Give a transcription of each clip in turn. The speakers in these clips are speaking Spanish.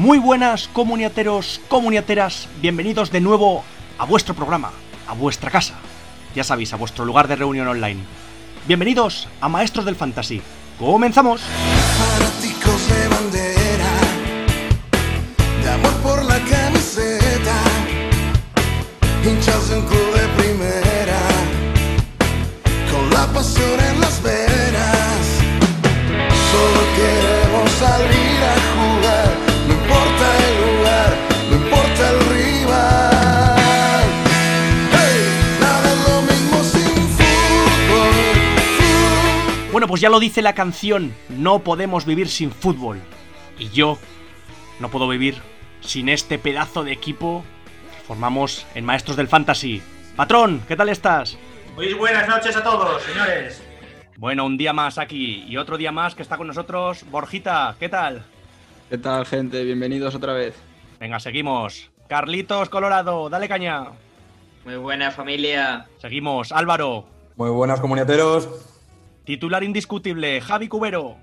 Muy buenas comuniateros, comuniateras, bienvenidos de nuevo a vuestro programa, a vuestra casa, ya sabéis, a vuestro lugar de reunión online. Bienvenidos a Maestros del Fantasy. ¡Comenzamos! Hinchas de primera, con la pasión. Pues ya lo dice la canción, no podemos vivir sin fútbol. Y yo no puedo vivir sin este pedazo de equipo que formamos en Maestros del Fantasy. Patrón, ¿qué tal estás? Muy buenas noches a todos, señores. Bueno, un día más aquí y otro día más que está con nosotros Borjita, ¿qué tal? ¿Qué tal, gente? Bienvenidos otra vez. Venga, seguimos. Carlitos Colorado, dale caña. Muy buena familia. Seguimos, Álvaro. Muy buenas comuniateros. Titular indiscutible, Javi Cubero.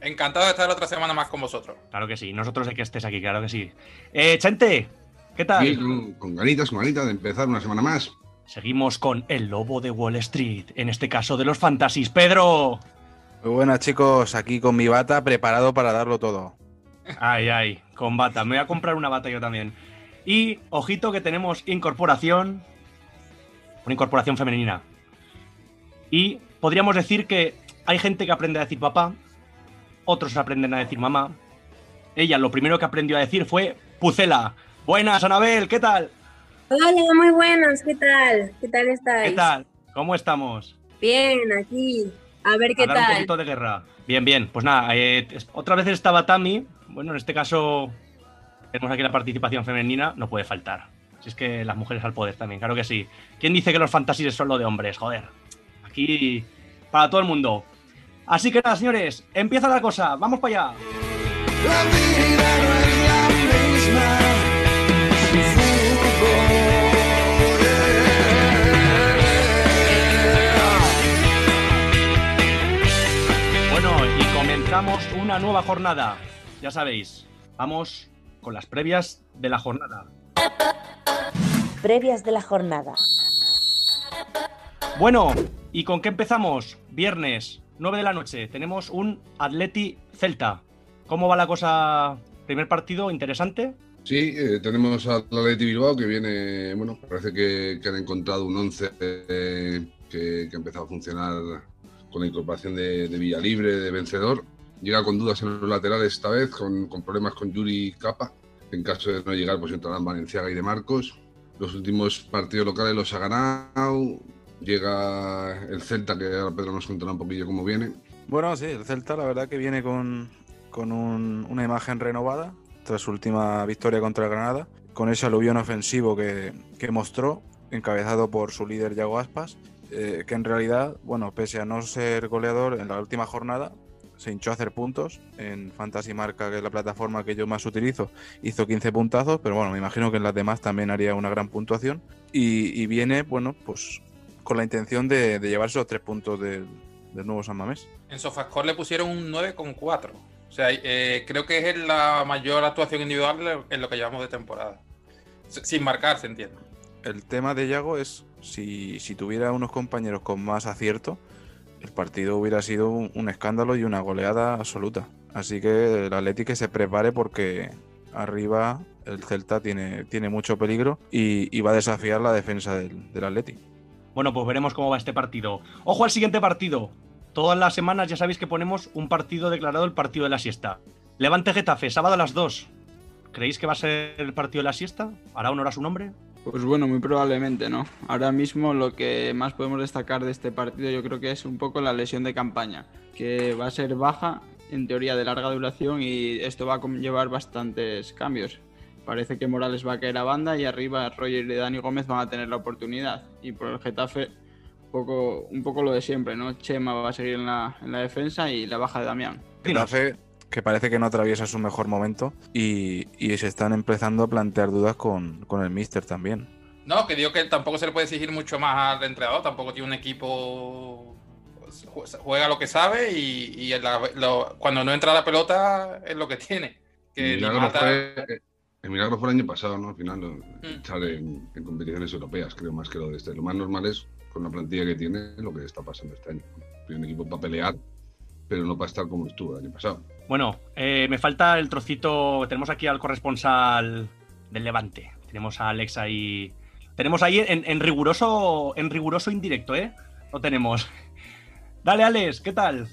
Encantado de estar otra semana más con vosotros. Claro que sí, nosotros de que estés aquí, claro que sí. Eh, Chente, ¿qué tal? Sí, con, con ganitas, con ganitas de empezar una semana más. Seguimos con el lobo de Wall Street, en este caso de los fantasies. Pedro. Muy buenas chicos, aquí con mi bata preparado para darlo todo. Ay, ay, con bata. Me voy a comprar una bata yo también. Y, ojito, que tenemos incorporación. Una incorporación femenina. Y podríamos decir que hay gente que aprende a decir papá, otros aprenden a decir mamá. Ella lo primero que aprendió a decir fue Pucela. Buenas, Anabel, ¿qué tal? Hola, muy buenos, ¿qué tal? ¿Qué tal estáis? ¿Qué tal? ¿Cómo estamos? Bien, aquí. A ver qué a dar un tal. poquito de guerra. Bien, bien. Pues nada, eh, otra vez estaba Tami. Bueno, en este caso tenemos aquí la participación femenina. No puede faltar. Si es que las mujeres al poder también, claro que sí. ¿Quién dice que los fantasies son lo de hombres? Joder. Aquí para todo el mundo. Así que nada, señores, empieza la cosa. Vamos para allá. La vida no es la misma sin fútbol. yeah. Bueno, y comenzamos una nueva jornada. Ya sabéis, vamos con las previas de la jornada. Previas de la jornada. Bueno, ¿y con qué empezamos? Viernes, 9 de la noche, tenemos un Atleti Celta. ¿Cómo va la cosa? Primer partido, interesante. Sí, eh, tenemos al Atleti Bilbao que viene, bueno, parece que, han encontrado un 11 eh, que, que ha empezado a funcionar con la incorporación de, de Villalibre, de vencedor. Llega con dudas en los laterales esta vez, con, con problemas con Yuri Capa. En caso de no llegar, pues entrarán Valenciaga y De Marcos. Los últimos partidos locales los ha ganado. Llega el Celta, que ahora Pedro nos contará un poquillo cómo viene. Bueno, sí, el Celta la verdad que viene con, con un- una imagen renovada tras su última victoria contra el Granada, con ese aluvión ofensivo que, que mostró, encabezado por su líder Yago Aspas, eh, que en realidad, bueno, pese a no ser goleador en la última jornada, se hinchó a hacer puntos en Fantasy Marca, que es la plataforma que yo más utilizo, hizo 15 puntazos, pero bueno, me imagino que en las demás también haría una gran puntuación. Y, y viene, bueno, pues con la intención de, de llevarse los tres puntos del, del nuevo San Mamés. En Sofascore le pusieron un 9,4. O sea, eh, creo que es la mayor actuación individual en lo que llevamos de temporada. Sin marcar, se entiende. El tema de Yago es si, si tuviera unos compañeros con más acierto, el partido hubiera sido un, un escándalo y una goleada absoluta. Así que el Atleti que se prepare porque arriba el Celta tiene, tiene mucho peligro y, y va a desafiar la defensa del, del Atleti. Bueno, pues veremos cómo va este partido. Ojo al siguiente partido. Todas las semanas ya sabéis que ponemos un partido declarado el partido de la siesta. Levante Getafe, sábado a las 2. ¿Creéis que va a ser el partido de la siesta? ¿Hará honor a su nombre? Pues bueno, muy probablemente, ¿no? Ahora mismo lo que más podemos destacar de este partido yo creo que es un poco la lesión de campaña, que va a ser baja, en teoría de larga duración, y esto va a conllevar bastantes cambios. Parece que Morales va a caer a banda y arriba Roger y Dani Gómez van a tener la oportunidad. Y por el Getafe, un poco, un poco lo de siempre, ¿no? Chema va a seguir en la, en la defensa y la baja de Damián. Getafe que parece que no atraviesa su mejor momento y, y se están empezando a plantear dudas con, con el Mister también. No, que digo que tampoco se le puede exigir mucho más al entrenador. Tampoco tiene un equipo. pues, Juega lo que sabe y, y en la- lo- cuando no entra la pelota es lo que tiene. Que Mata- fue, eh, el milagro fue el año pasado, ¿no? Al final, Mm. estar en, en competiciones europeas, creo, más que lo de este. Lo más normal es, con la plantilla que tiene, lo que está pasando este año. Tiene un equipo para pelear, pero no para estar como estuvo el año pasado. Bueno, eh, me falta el trocito. Tenemos aquí al corresponsal del Levante. Tenemos a Alex ahí. Tenemos ahí en, en riguroso. En riguroso indirecto, ¿eh? Lo tenemos. Dale, Alex, ¿qué tal?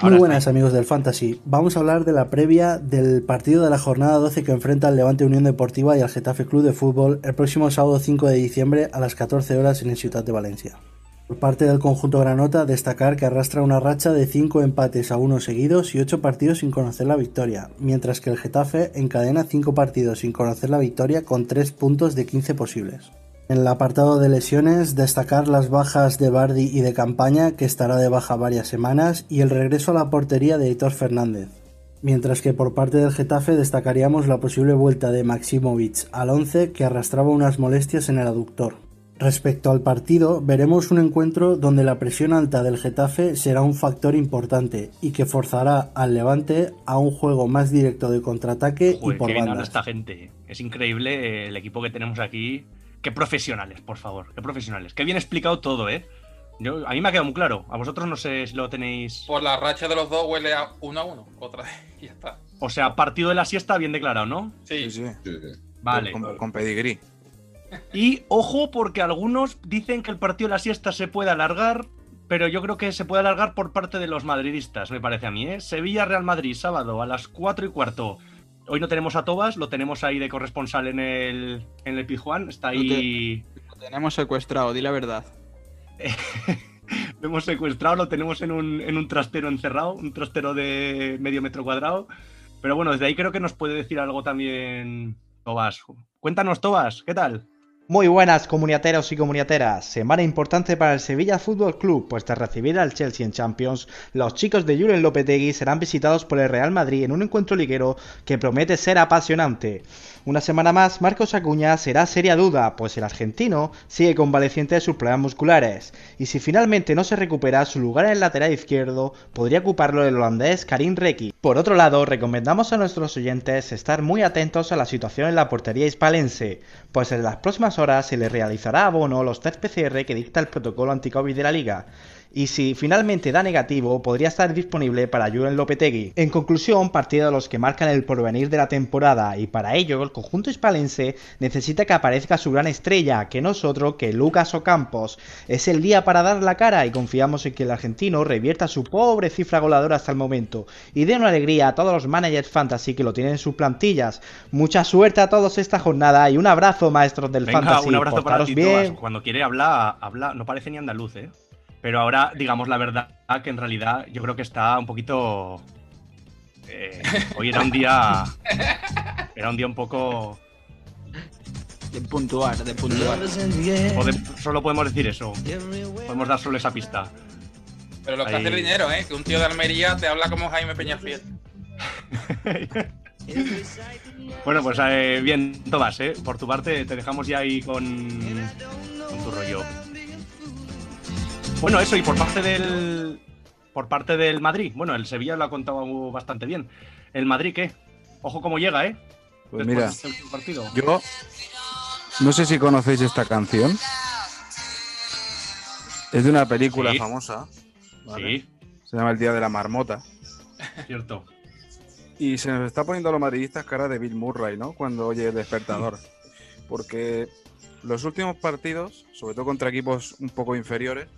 Muy Ahora buenas amigos del Fantasy. Vamos a hablar de la previa del partido de la jornada 12 que enfrenta al Levante Unión Deportiva y al Getafe Club de Fútbol el próximo sábado 5 de diciembre a las 14 horas en el Ciudad de Valencia. Por parte del conjunto granota, destacar que arrastra una racha de 5 empates a 1 seguidos y 8 partidos sin conocer la victoria, mientras que el Getafe encadena 5 partidos sin conocer la victoria con 3 puntos de 15 posibles. En el apartado de lesiones, destacar las bajas de Bardi y de Campaña, que estará de baja varias semanas, y el regreso a la portería de Hitor Fernández. Mientras que por parte del Getafe destacaríamos la posible vuelta de Maximovic al 11, que arrastraba unas molestias en el aductor. Respecto al partido, veremos un encuentro donde la presión alta del Getafe será un factor importante y que forzará al Levante a un juego más directo de contraataque y por bandas. esta gente. Es increíble el equipo que tenemos aquí. Qué profesionales, por favor. Qué profesionales. Qué bien explicado todo, ¿eh? Yo, a mí me ha quedado muy claro. A vosotros no sé si lo tenéis. Por la racha de los dos huele a uno a uno. Otra vez. Y ya está. O sea, partido de la siesta bien declarado, ¿no? Sí. Sí, sí. Sí, sí. Vale. Con, con pedigrí. Y ojo, porque algunos dicen que el partido de la siesta se puede alargar, pero yo creo que se puede alargar por parte de los madridistas, me parece a mí, ¿eh? Sevilla-Real Madrid, sábado a las 4 y cuarto. Hoy no tenemos a Tobas, lo tenemos ahí de corresponsal en el, en el Pizjuán, está ahí. Lo tenemos secuestrado, di la verdad. Lo hemos secuestrado, lo tenemos en un, en un trastero encerrado, un trastero de medio metro cuadrado. Pero bueno, desde ahí creo que nos puede decir algo también Tobas. Cuéntanos, Tobas, ¿qué tal? Muy buenas comuniateros y comuniateras. Semana importante para el Sevilla Fútbol Club, pues tras recibir al Chelsea en Champions, los chicos de Julen Lopetegui serán visitados por el Real Madrid en un encuentro liguero que promete ser apasionante. Una semana más, Marcos Acuña será seria duda, pues el argentino sigue convaleciente de sus problemas musculares, y si finalmente no se recupera, su lugar en el lateral izquierdo podría ocuparlo el holandés Karim Reki. Por otro lado, recomendamos a nuestros oyentes estar muy atentos a la situación en la portería hispalense, pues en las próximas horas se le realizará a Bono los test PCR que dicta el protocolo anti-COVID de la liga. Y si finalmente da negativo, podría estar disponible para Julen Lopetegui. En conclusión, partido de los que marcan el porvenir de la temporada, y para ello el conjunto hispalense necesita que aparezca su gran estrella, que no es otro que Lucas Ocampos. Es el día para dar la cara y confiamos en que el argentino revierta su pobre cifra goleadora hasta el momento y dé una alegría a todos los managers fantasy que lo tienen en sus plantillas. Mucha suerte a todos esta jornada y un abrazo, maestros del Venga, fantasy. un abrazo para ti, bien. Cuando quiere hablar, habla, no parece ni andaluz, ¿eh? Pero ahora, digamos la verdad, que en realidad yo creo que está un poquito. eh, hoy era un día. Era un día un poco. De puntuar, de puntuar. pode- solo podemos decir eso. Podemos dar solo esa pista. Pero lo que Ahí. hace el dinero, ¿eh? Que un tío de Almería te habla como Jaime Peñafiel. Bueno, pues eh, bien, Tomás, ¿eh? Por tu parte, te dejamos ya ahí con. Bueno, eso, y por parte del. Por parte del Madrid. Bueno, el Sevilla lo ha contado bastante bien. ¿El Madrid qué? Ojo cómo llega, ¿eh? Pues Después mira, este partido. yo no sé si conocéis esta canción. Es de una película Sí. famosa. ¿vale? Sí, Se llama El Día de la Marmota. cierto. Y se nos está poniendo a los madridistas cara de Bill Murray, ¿no? Cuando oye el despertador. Porque los últimos partidos, sobre todo contra equipos un poco inferiores,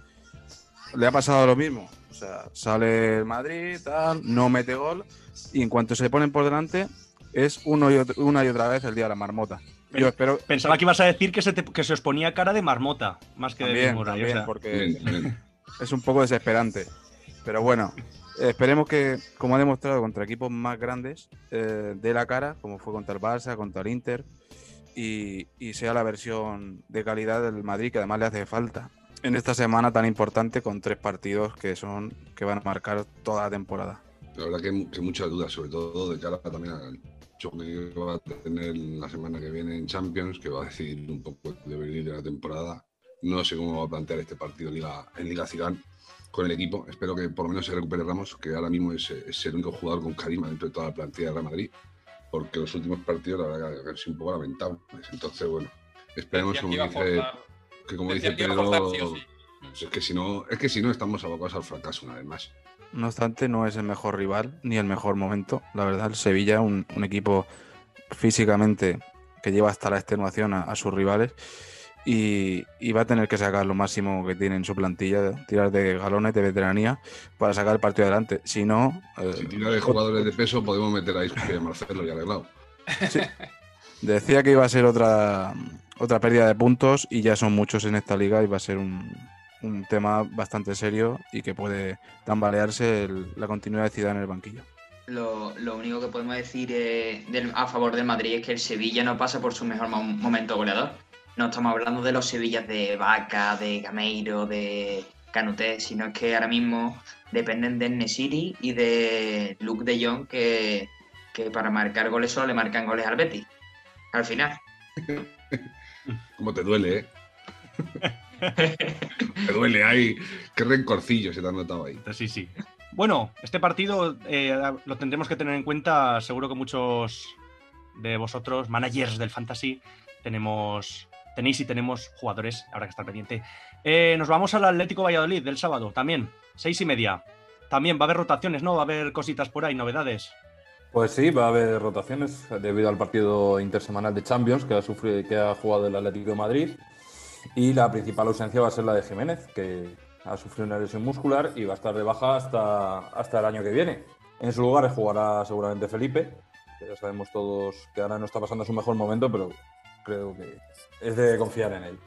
le ha pasado lo mismo. O sea, sale el Madrid, tal, no mete gol, y en cuanto se ponen por delante, es uno y otro- una y otra vez el día de la marmota. Yo espero. Pensaba que ibas a decir que se, te- que se os ponía cara de marmota, más que de También, o sea. porque es un poco desesperante. Pero bueno, esperemos que, como ha demostrado contra equipos más grandes, eh, dé la cara, como fue contra el Barça, contra el Inter, y, y sea la versión de calidad del Madrid que además le hace falta en esta semana tan importante con tres partidos que son que van a marcar toda la temporada. La verdad que, que muchas dudas, sobre todo de cara también al choque que va a tener la semana que viene en Champions, que va a decidir un poco el devenir de la temporada. No sé cómo va a plantear este partido en Liga, en Liga Zidane con el equipo. Espero que por lo menos se recupere Ramos, que ahora mismo es, es el único jugador con carisma dentro de toda la plantilla de Real Madrid. porque los últimos partidos, la verdad, que han sido un poco lamentables. Entonces, bueno, esperemos, como dice, forzar- que como decía dice Pedro, sí sí. es que si no, es que si no estamos abocados al fracaso una vez más. No obstante, no es el mejor rival ni el mejor momento. La verdad, el Sevilla, un, un equipo físicamente que lleva hasta la extenuación a, a sus rivales y, y va a tener que sacar lo máximo que tiene en su plantilla, tirar de galones de veteranía para sacar el partido adelante. Si no, eh, Si tira de jugadores de peso, podemos meter a Isco y a Marcelo y arreglado. decía que iba a ser otra, otra pérdida de puntos y ya son muchos en esta liga y va a ser un, un tema bastante serio y que puede tambalearse la continuidad de Zidane en el banquillo. Lo, lo único que podemos decir eh, a favor del Madrid es que el Sevilla no pasa por su mejor mo- momento goleador. No estamos hablando de los Sevillas de Vaca, de Gameiro, de Canuté, sino es que ahora mismo dependen de Nesiri y de Luke de Jong, que, que para marcar goles solo le marcan goles al Betis. Al final. Como te duele, ¿eh? te duele, ay, qué rencorcillo se te ha notado ahí. Sí, sí. Bueno, este partido eh, lo tendremos que tener en cuenta. Seguro que muchos de vosotros, managers del fantasy, tenemos, tenéis y tenemos jugadores, habrá que estar pendiente. Eh, nos vamos al Atlético Valladolid del sábado, también, seis y media. También va a haber rotaciones, ¿no? Va a haber cositas por ahí, novedades. Pues sí, va a haber rotaciones debido al partido intersemanal de Champions que ha, sufrido, que ha jugado el Atlético de Madrid. Y la principal ausencia va a ser la de Jiménez, que ha sufrido una lesión muscular y va a estar de baja hasta, hasta el año que viene. En su lugar jugará seguramente Felipe, que ya sabemos todos que ahora no está pasando su mejor momento, pero creo que es de confiar en él.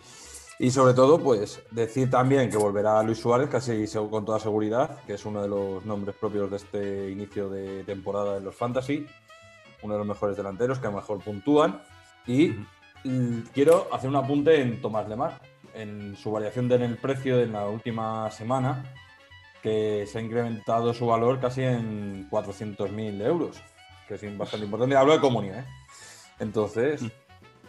Y sobre todo, pues decir también que volverá Luis Suárez, casi con toda seguridad, que es uno de los nombres propios de este inicio de temporada en los Fantasy, uno de los mejores delanteros que mejor puntúan. Y mm, quiero hacer un apunte en Tomás Lemar, en su variación de- en el precio en la última semana, que se ha incrementado su valor casi en 400.000 euros, que es bastante importante. Hablo de comunidad, ¿eh? Entonces,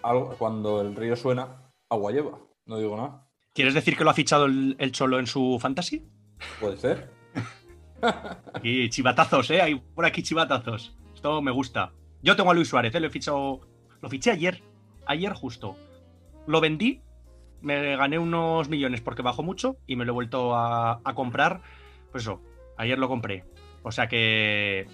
algo, cuando el río suena, agua lleva. No digo nada. ¿Quieres decir que lo ha fichado el, el Cholo en su fantasy? Puede ser. Aquí chivatazos, ¿eh? Hay por aquí chivatazos. Esto me gusta. Yo tengo a Luis Suárez, ¿eh? Lo he fichado. Lo fiché ayer. Ayer justo. Lo vendí. Me gané unos millones porque bajó mucho y me lo he vuelto a, a comprar. Pues eso, ayer lo compré. O sea que.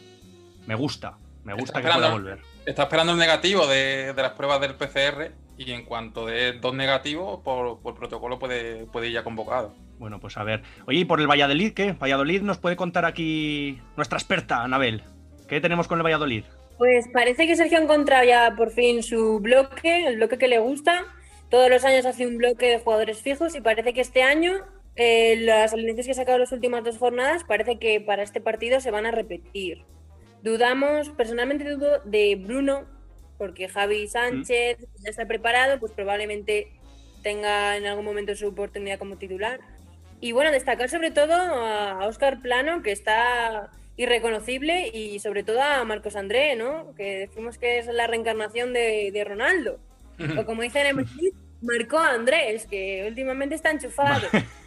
Me gusta. Me gusta que pueda volver. Está esperando el negativo de, de las pruebas del PCR y en cuanto de dos negativos, por, por protocolo puede, puede ir ya convocado. Bueno, pues a ver. Oye, ¿y por el Valladolid qué? Valladolid nos puede contar aquí nuestra experta, Anabel. ¿Qué tenemos con el Valladolid? Pues parece que Sergio ha encontrado ya por fin su bloque, el bloque que le gusta. Todos los años hace un bloque de jugadores fijos y parece que este año eh, las alineaciones que ha sacado las últimas dos jornadas parece que para este partido se van a repetir. Dudamos, personalmente dudo de Bruno, porque Javi Sánchez ya está preparado, pues probablemente tenga en algún momento su oportunidad como titular. Y bueno, destacar sobre todo a Oscar Plano, que está irreconocible, y sobre todo a Marcos André, ¿no? Que decimos que es la reencarnación de, de Ronaldo. O como dicen en Madrid, marcó a Andrés, que últimamente está enchufado.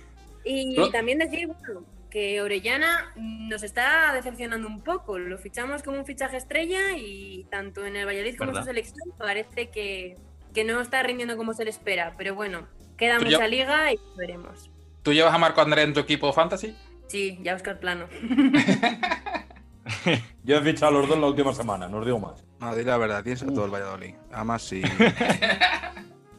Y también decir, bueno, que Orellana nos está decepcionando un poco. Lo fichamos como un fichaje estrella y tanto en el Valladolid como en ¿Verdad? su selección parece que, que no está rindiendo como se le espera. Pero bueno, queda mucha liga y veremos. ¿Tú llevas a Marco Andrés en tu equipo fantasy? Sí, ya Oscar Plano. Yo he fichado a los dos en la última semana, no os digo más. No, di la verdad, tienes a todo el Valladolid. Además, sí.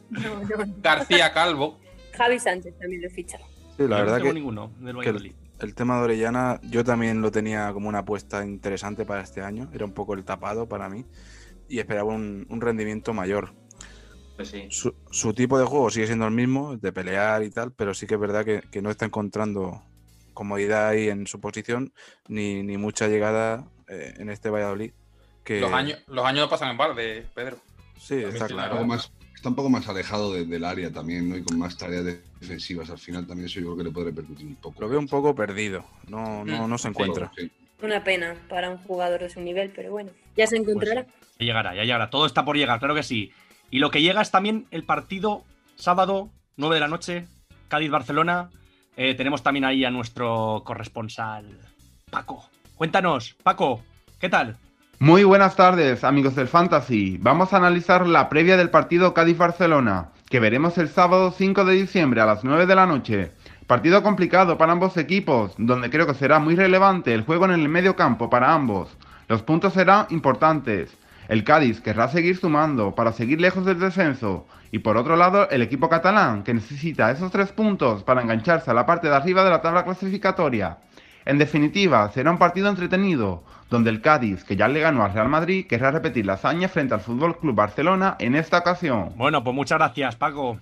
No, no. García Calvo. Javi Sánchez también lo ficha. Sí, la Yo no verdad tengo que, ninguno del que Valladolid. el, el tema de Orellana yo también lo tenía como una apuesta interesante para este año. Era un poco el tapado para mí y esperaba un, un rendimiento mayor. Pues sí. Su, su tipo de juego sigue siendo el mismo, de pelear y tal, pero sí que es verdad que, que no está encontrando comodidad ahí en su posición ni, ni mucha llegada eh, en este Valladolid. Que, Los años, los años no pasan en balde, Pedro. Sí, está claro. más, está un poco más alejado de- del área también, ¿no? Y con más tareas defensivas al final también eso yo creo que le puede repercutir un poco. Lo veo un poco perdido. No, no, no se encuentra. Sí. Una pena para un jugador de su nivel, pero bueno, ya se encontrará. Ya llegará, ya llegará. Todo está por llegar, claro que sí. Y lo que llega es también el partido sábado, 9 de la noche, Cádiz-Barcelona. Eh, tenemos también ahí a nuestro corresponsal, Paco. Cuéntanos, Paco, ¿qué tal? Muy buenas tardes, amigos del Fantasy. Vamos a analizar la previa del partido Cádiz-Barcelona, que veremos el sábado 5 de diciembre a las 9 de la noche. Partido complicado para ambos equipos, donde creo que será muy relevante el juego en el medio campo para ambos. Los puntos serán importantes. El Cádiz querrá seguir sumando para seguir lejos del descenso. Y por otro lado, el equipo catalán, que necesita esos tres puntos para engancharse a la parte de arriba de la tabla clasificatoria. En definitiva, será un partido entretenido, donde el Cádiz, que ya le ganó al Real Madrid, querrá repetir la hazaña frente al Fútbol Club Barcelona en esta ocasión. Bueno, pues muchas gracias, Paco.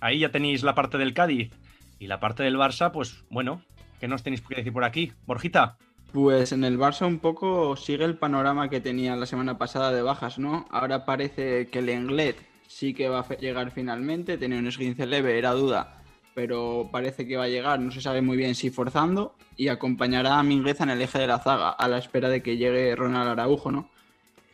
Ahí ya tenéis la parte del Cádiz. Y la parte del Barça, pues bueno, ¿qué nos tenéis que decir por aquí? Borjita. Pues en el Barça un poco sigue el panorama que tenía la semana pasada de bajas, ¿no? Ahora parece que el Englet sí que va a llegar finalmente, tenía un esguince leve, era duda, pero parece que va a llegar, no se sabe muy bien si forzando, y acompañará a Mingueza en el eje de la zaga, a la espera de que llegue Ronald Araujo, ¿no?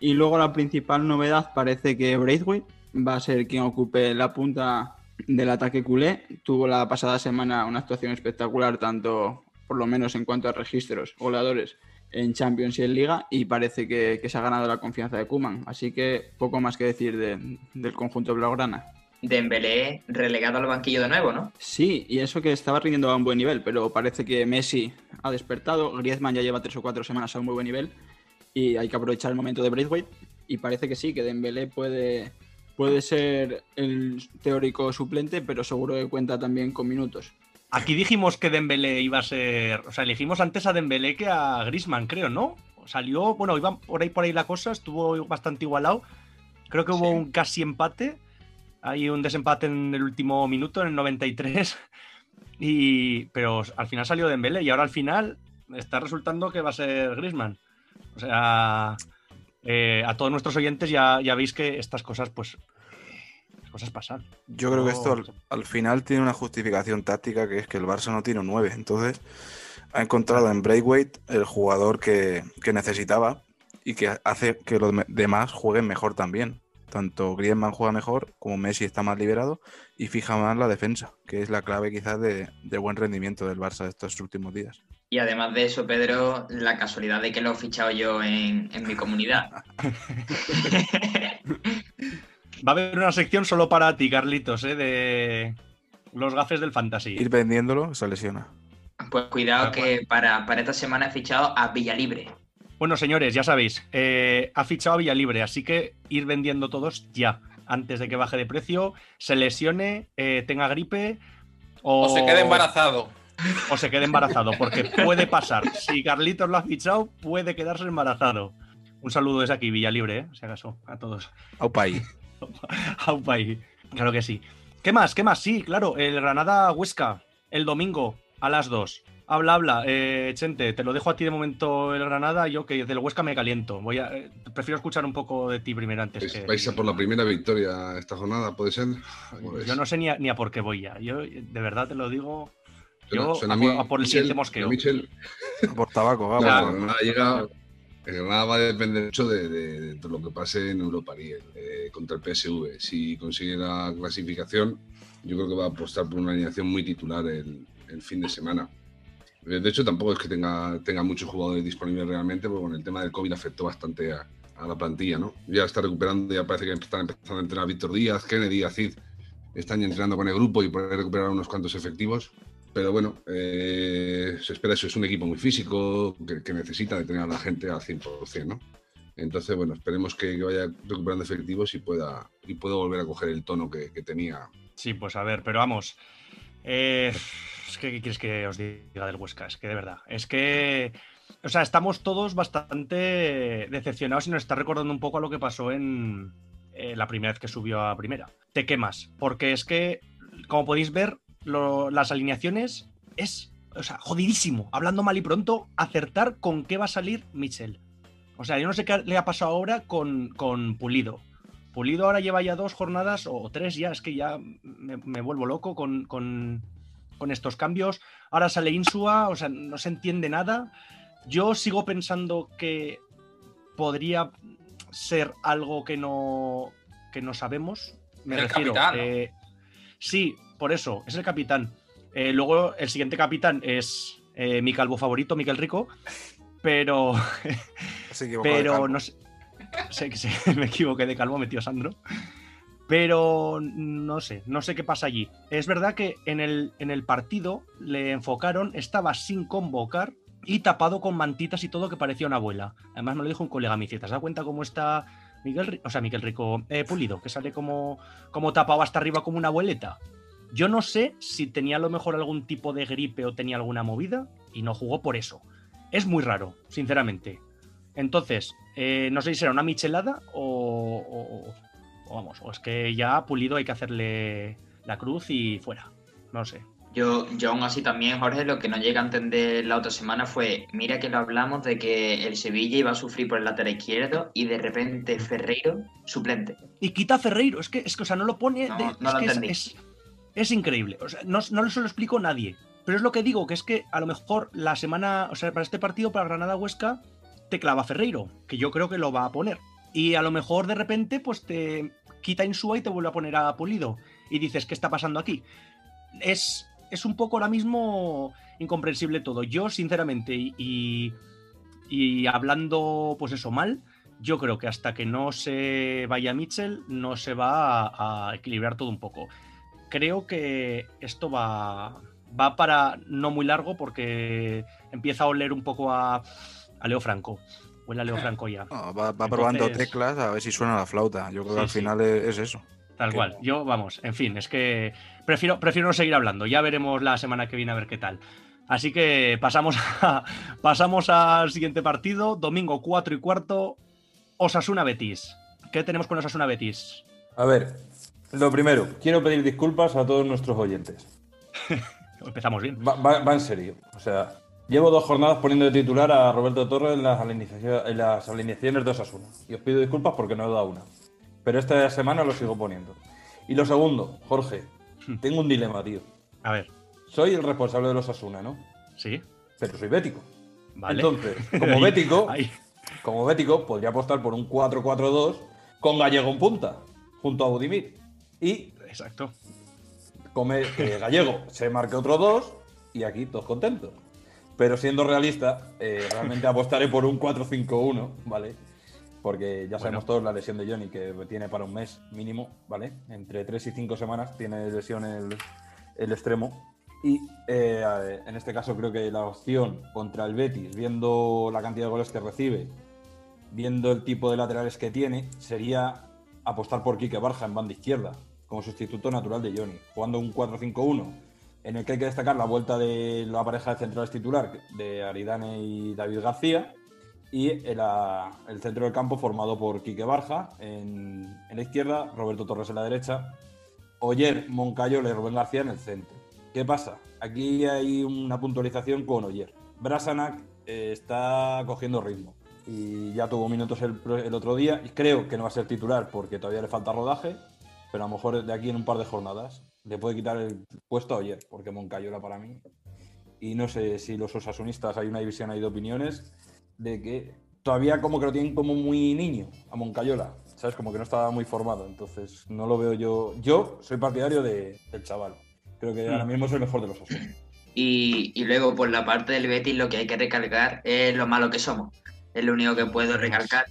Y luego la principal novedad parece que Braithwaite va a ser quien ocupe la punta del ataque culé. Tuvo la pasada semana una actuación espectacular, tanto por lo menos en cuanto a registros, goleadores en Champions y en Liga, y parece que, se ha ganado la confianza de Kuman. Así que poco más que decir del conjunto blaugrana. Dembélé relegado al banquillo de nuevo, ¿no? Sí, y eso que estaba rindiendo a un buen nivel, pero parece que Messi ha despertado, Griezmann ya lleva tres o cuatro semanas a un muy buen nivel y hay que aprovechar el momento de Braithwaite y parece que sí, que Dembélé puede puede ser el teórico suplente, pero seguro que cuenta también con minutos. Aquí dijimos que Dembélé iba a ser, o sea, elegimos antes a Dembélé que a Grisman, creo, ¿no? Salió, bueno, iba por ahí por ahí la cosa, estuvo bastante igualado. Creo que hubo un casi empate. Hay un desempate en el último minuto, en el 93. Y, pero al final salió Dembélé y ahora al final está resultando que va a ser Grisman. O sea, eh, a todos nuestros oyentes ya, ya veis que estas cosas, pues, cosas pasan. Yo creo que esto al, final tiene una justificación táctica que es que el Barça no tiene un 9. Entonces ha encontrado en Breakweight el jugador que, necesitaba y que hace que los demás jueguen mejor también. Tanto Griezmann juega mejor como Messi está más liberado y fija más la defensa, que es la clave quizás de, de buen rendimiento del Barça estos últimos días. Y además de eso, Pedro, la casualidad de que lo he fichado yo en, mi comunidad. Va a haber una sección solo para ti, Carlitos, ¿eh? de los gafes del fantasy. Ir vendiéndolo se lesiona. Pues cuidado que para, para, esta semana he fichado a Villalibre. Bueno, señores, ya sabéis, eh, ha fichado a Villalibre, así que ir vendiendo todos ya, antes de que baje de precio, se lesione, eh, tenga gripe o... o se quede embarazado o se quede embarazado, porque puede pasar. Si Carlitos lo ha fichado, puede quedarse embarazado. Un saludo desde aquí, Villa Libre, ¿eh? si acaso, a todos. Aupai. Aupai, claro que sí. ¿Qué más? ¿Qué más? Sí, claro, el Granada Huesca, el domingo a las 2. Habla, habla. Eh, Chente, te lo dejo a ti de momento el Granada. Yo que del Huesca me caliento. Voy a, eh, prefiero escuchar un poco de ti primero antes. que... ¿Vais a por la primera victoria esta jornada? ¿Puede ser? Yo no sé ni a, ni a por qué voy ya. Yo de verdad te lo digo. Yo a, por el siguiente mosqueo. Por tabaco, vamos. Claro, Granada va a depender mucho de, lo que pase en Europa League eh, contra el PSV. Si consigue la clasificación, yo creo que va a apostar por una alineación muy titular el, fin de semana. De hecho, tampoco es que tenga, tenga muchos jugadores disponibles realmente, porque con el tema del COVID afectó bastante a, la plantilla, ¿no? Ya está recuperando, ya parece que están empezando a entrenar Víctor Díaz, Kennedy, Acid, están ya entrenando con el grupo y poder recuperar unos cuantos efectivos pero bueno, eh, se espera eso, es un equipo muy físico, que, necesita de tener a la gente al 100%, ¿no? Entonces, bueno, esperemos que, vaya recuperando efectivos y pueda, y pueda volver a coger el tono que, tenía. Sí, pues a ver, pero vamos. Eh, es ¿qué quieres que os diga del Huesca? Es que de verdad, es que. O sea, estamos todos bastante decepcionados y nos está recordando un poco a lo que pasó en eh, la primera vez que subió a primera. Te quemas, porque es que, como podéis ver, las alineaciones es, o sea, jodidísimo, hablando mal y pronto, acertar con qué va a salir Michel. O sea, yo no sé qué le ha pasado ahora con, con Pulido. Pulido ahora lleva ya dos jornadas o tres ya, es que ya me, vuelvo loco con, con, estos cambios. Ahora sale Insua, o sea, no se entiende nada. Yo sigo pensando que podría ser algo que no, que no sabemos. Me refiero. Eh, sí, por eso, es el capitán. Eh, luego el siguiente capitán es eh, mi calvo favorito, Miquel Rico. Pero. Se pero calvo. no sé. sé que sé- me equivoqué de calvo, metió Sandro. Pero no sé, no sé qué pasa allí. Es verdad que en el, en el partido le enfocaron, estaba sin convocar y tapado con mantitas y todo que parecía una abuela. Además me lo dijo un colega, dice, ¿te has dado cuenta cómo está Miguel, o sea, Miguel Rico eh, Pulido? Que sale como, como tapado hasta arriba como una abueleta. Yo no sé si tenía a lo mejor algún tipo de gripe o tenía alguna movida y no jugó por eso. Es muy raro, sinceramente. Entonces, eh, no sé si será una michelada o- o vamos, o es que ya a Pulido hay que hacerle la cruz y fuera. No sé. Yo, yo aún así también, Jorge, lo que no llega a entender la otra semana fue, mira que lo hablamos de que el Sevilla iba a sufrir por el lateral izquierdo y de repente Ferreiro, suplente. Y quita a Ferreiro, es que, es que o sea, no lo pone. No, de- no es, lo que es- entendí. es, es increíble. O sea, no, no se lo explico a nadie. Pero es lo que digo, que es que a lo mejor la semana, o sea, para este partido, para Granada Huesca, te clava Ferreiro, que yo creo que lo va a poner. Y a lo mejor de repente, pues te quita Insúa y te vuelve a poner a Pulido. Y dices, ¿qué está pasando aquí? Es, es un poco ahora mismo incomprensible todo. Yo, sinceramente, y, y, hablando, pues eso, mal, yo creo que hasta que no se vaya Mitchell, no se va a, a equilibrar todo un poco. Creo que esto va, va para no muy largo porque empieza a oler un poco a, a Leo Franco. Huele a Leo Franco ya. No, va, va probando Entonces- teclas a ver si suena la flauta. Yo creo que Sí, al sí. final es, es eso. Tal Que- cual. Yo, vamos, en fin, es que prefiero, prefiero no seguir hablando. Ya veremos la semana que viene a ver qué tal. Así que pasamos, a- pasamos al siguiente partido. Domingo 4 y cuarto. Osasuna Betis. ¿Qué tenemos con Osasuna Betis? A ver, lo primero, quiero pedir disculpas a todos nuestros oyentes. Empezamos bien. Va, va- va en serio. O sea, llevo dos jornadas poniendo de titular a Roberto Torres en las, alineacio- en las alineaciones de Osasuna. Y os pido disculpas porque no he dado una. Pero esta semana lo sigo poniendo. Y lo segundo, Jorge, tengo un dilema, tío. A ver, Soy el responsable de los Osasuna, ¿no? sí, Pero soy bético. vale. Entonces, como bético, como bético, podría apostar por un 4-4-2 con Gallego en punta, junto a Budimir. Y Exacto. come, Gallego se marque otro 2 y aquí todos contentos. Pero siendo realista, eh, realmente apostaré por un 4-5-1, ¿vale? Porque ya sabemos todos la lesión de Johnny, que tiene para un mes mínimo, ¿vale? Entre 3 y 5 semanas tiene lesión el, el extremo. Y eh, en este caso creo que la opción contra el Betis, viendo la cantidad de goles que recibe, viendo el tipo de laterales que tiene, sería apostar por Quique Barja en banda izquierda, como sustituto natural de Johnny, jugando un 4-5-1, en el que hay que destacar la vuelta de la pareja de centrales titular de Aridane y David García, y el, ah, centro del campo formado por Quique Barja en, la izquierda, Roberto Torres en la derecha, Oyer, Moncayola y Rubén García en el centro. ¿Qué pasa? Aquí hay una puntualización con Oyer. Brasanac eh, está cogiendo ritmo y ya tuvo minutos el, el otro día y creo que no va a ser titular porque todavía le falta rodaje, pero a lo mejor de aquí en un par de jornadas le puede quitar el puesto a Oyer porque Moncayola para mí. Y no sé si los osasunistas hay una división ahí de opiniones de que todavía como que lo tienen como muy niño a Moncayola, ¿sabes? Como que no estaba muy formado, entonces no lo veo yo. Yo soy partidario de- del chaval. Creo que ahora Mm. mismo es el mejor de los Osasuna. Y, y luego por la parte del Betis lo que hay que recalcar es lo malo que somos. Es lo único que puedo recalcar.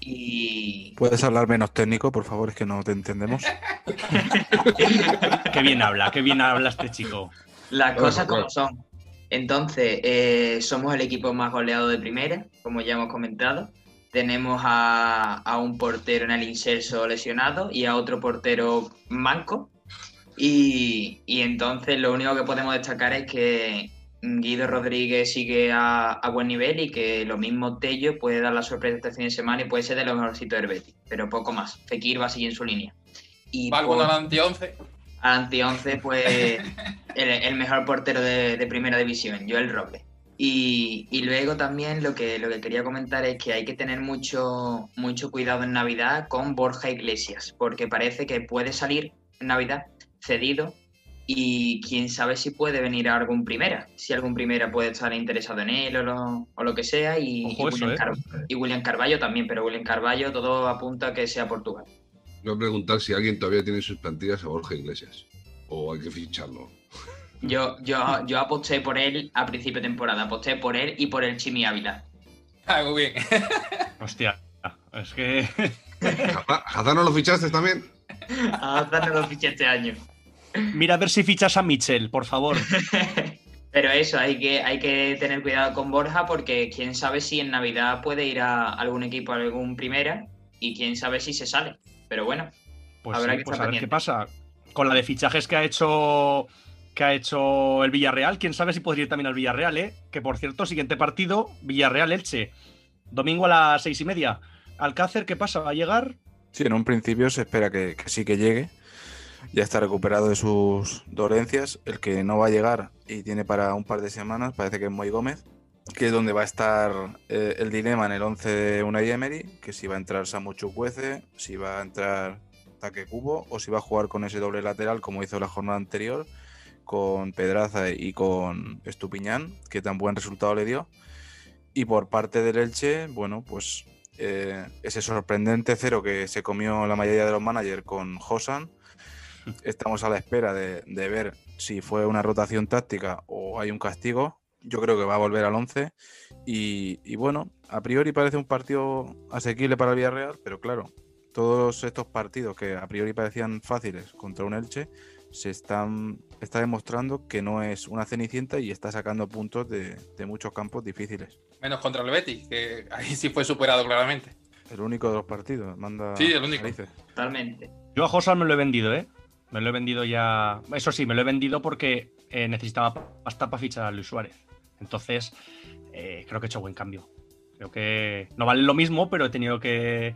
Y ¿Puedes hablar menos técnico, por favor? Es que no te entendemos. Qué bien habla, qué bien habla este chico. las cosas como son. Entonces, eh, somos el equipo más goleado de primera, como ya hemos comentado. Tenemos a, a un portero en el inserso lesionado y a otro portero manco. Y, y entonces lo único que podemos destacar es que Guido Rodríguez sigue a, a buen nivel y que lo mismo Tello puede dar la sorpresa este fin de semana y puede ser de los mejorcitos del Betis, pero poco más. Fekir va a seguir en su línea. Y Va por- al anti 11. Anti 11, pues el, el mejor portero de, de primera división, Joel Robles. Y, y luego también lo que, lo que quería comentar es que hay que tener mucho, mucho cuidado en Navidad con Borja Iglesias, porque parece que puede salir en Navidad cedido y quién sabe si puede venir a algún primera, si algún primera puede estar interesado en él o lo, o lo que sea. Y, Ojo y eso, William ¿eh? Car- y William Carballo también, pero William Carballo todo apunta a que sea Portugal. Voy a preguntar si alguien todavía tiene en sus plantillas a Borja Iglesias. O hay que ficharlo. Yo, yo, yo aposté por él a principio de temporada. Aposté por él y por el Chimi Ávila. Ah, muy bien. Hostia, es que. ¿Hazard no lo fichaste también? A Hazard no lo fiché este año. Mira a ver si fichas a Mitchell, por favor. Pero eso, hay que, hay que tener cuidado con Borja porque quién sabe si en Navidad puede ir a algún equipo, a algún primera y quién sabe si se sale. Pero bueno, Pues, Habrá sí, que pues estar a ver qué pasa. Con la de fichajes que ha hecho que ha hecho el Villarreal, quién sabe si podría ir también al Villarreal, ¿eh? Que por cierto, siguiente partido, Villarreal-Elche. Domingo a las seis y media. Alcácer, ¿qué pasa? ¿Va a llegar? Sí, en un principio se espera que, que sí que llegue. Ya está recuperado de sus dolencias. El que no va a llegar y tiene para un par de semanas parece que es Moy Gómez, que es donde va a estar eh, el dilema en el 11 de Unai Emery, que si va a entrar Samu Chukwueze, si va a entrar Take Cubo o si va a jugar con ese doble lateral como hizo la jornada anterior con Pedraza y con Estupiñán, que tan buen resultado le dio. Y por parte del Elche, bueno, pues eh, ese sorprendente cero que se comió la mayoría de los managers con Josan. Estamos a la espera de, de ver si fue una rotación táctica o hay un castigo. Yo creo que va a volver al 11. Y, y bueno, a priori parece un partido asequible para el Villarreal, pero claro, todos estos partidos que a priori parecían fáciles contra un Elche se están está demostrando que no es una cenicienta y está sacando puntos de, de muchos campos difíciles. Menos contra el Betis, que ahí sí fue superado claramente. El único de los partidos, manda. Sí, el único. narices. totalmente. Yo a Josan me lo he vendido, ¿eh? Me lo he vendido ya. Eso sí, me lo he vendido porque eh, necesitaba pasta para fichar a Luis Suárez. Entonces, eh, creo que he hecho buen cambio. Creo que no vale lo mismo, pero he tenido que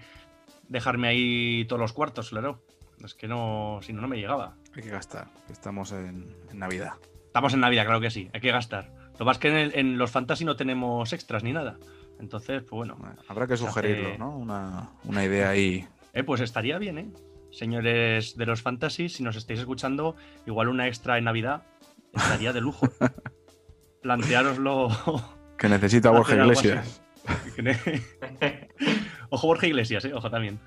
dejarme ahí todos los cuartos, claro. Es que no, si no, no me llegaba. Hay que gastar, estamos en, en Navidad. Estamos en Navidad, claro que sí, hay que gastar. Lo es que en, el- en los fantasy no tenemos extras ni nada. Entonces, pues bueno. Habrá que hace- sugerirlo, ¿no? Una, una idea ahí. Eh, pues estaría bien, ¿eh? Señores de los fantasy, si nos estáis escuchando, igual una extra en Navidad estaría de lujo. Planteároslo. Que necesita Borja Iglesias. Ojo Borja Iglesias, ¿eh? Ojo también.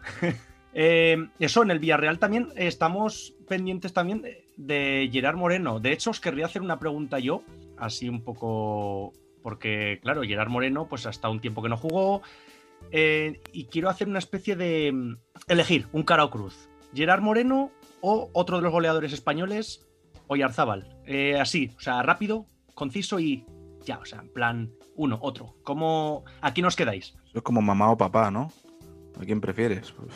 Eh, eso, en el Villarreal también estamos pendientes también de, de Gerard Moreno. De hecho, os querría hacer una pregunta yo, así un poco... Porque, claro, Gerard Moreno, pues hasta un tiempo que no jugó. eh, y quiero hacer una especie de... mm, Elegir un cara o cruz. Gerard Moreno o otro de los goleadores españoles, Oyarzábal. Eh, así, o sea, rápido, conciso y ya, o sea, en plan, uno, otro. ¿Cómo, ¿A quién os quedáis? Eso es como mamá o papá, ¿no? ¿A quién prefieres? Pues,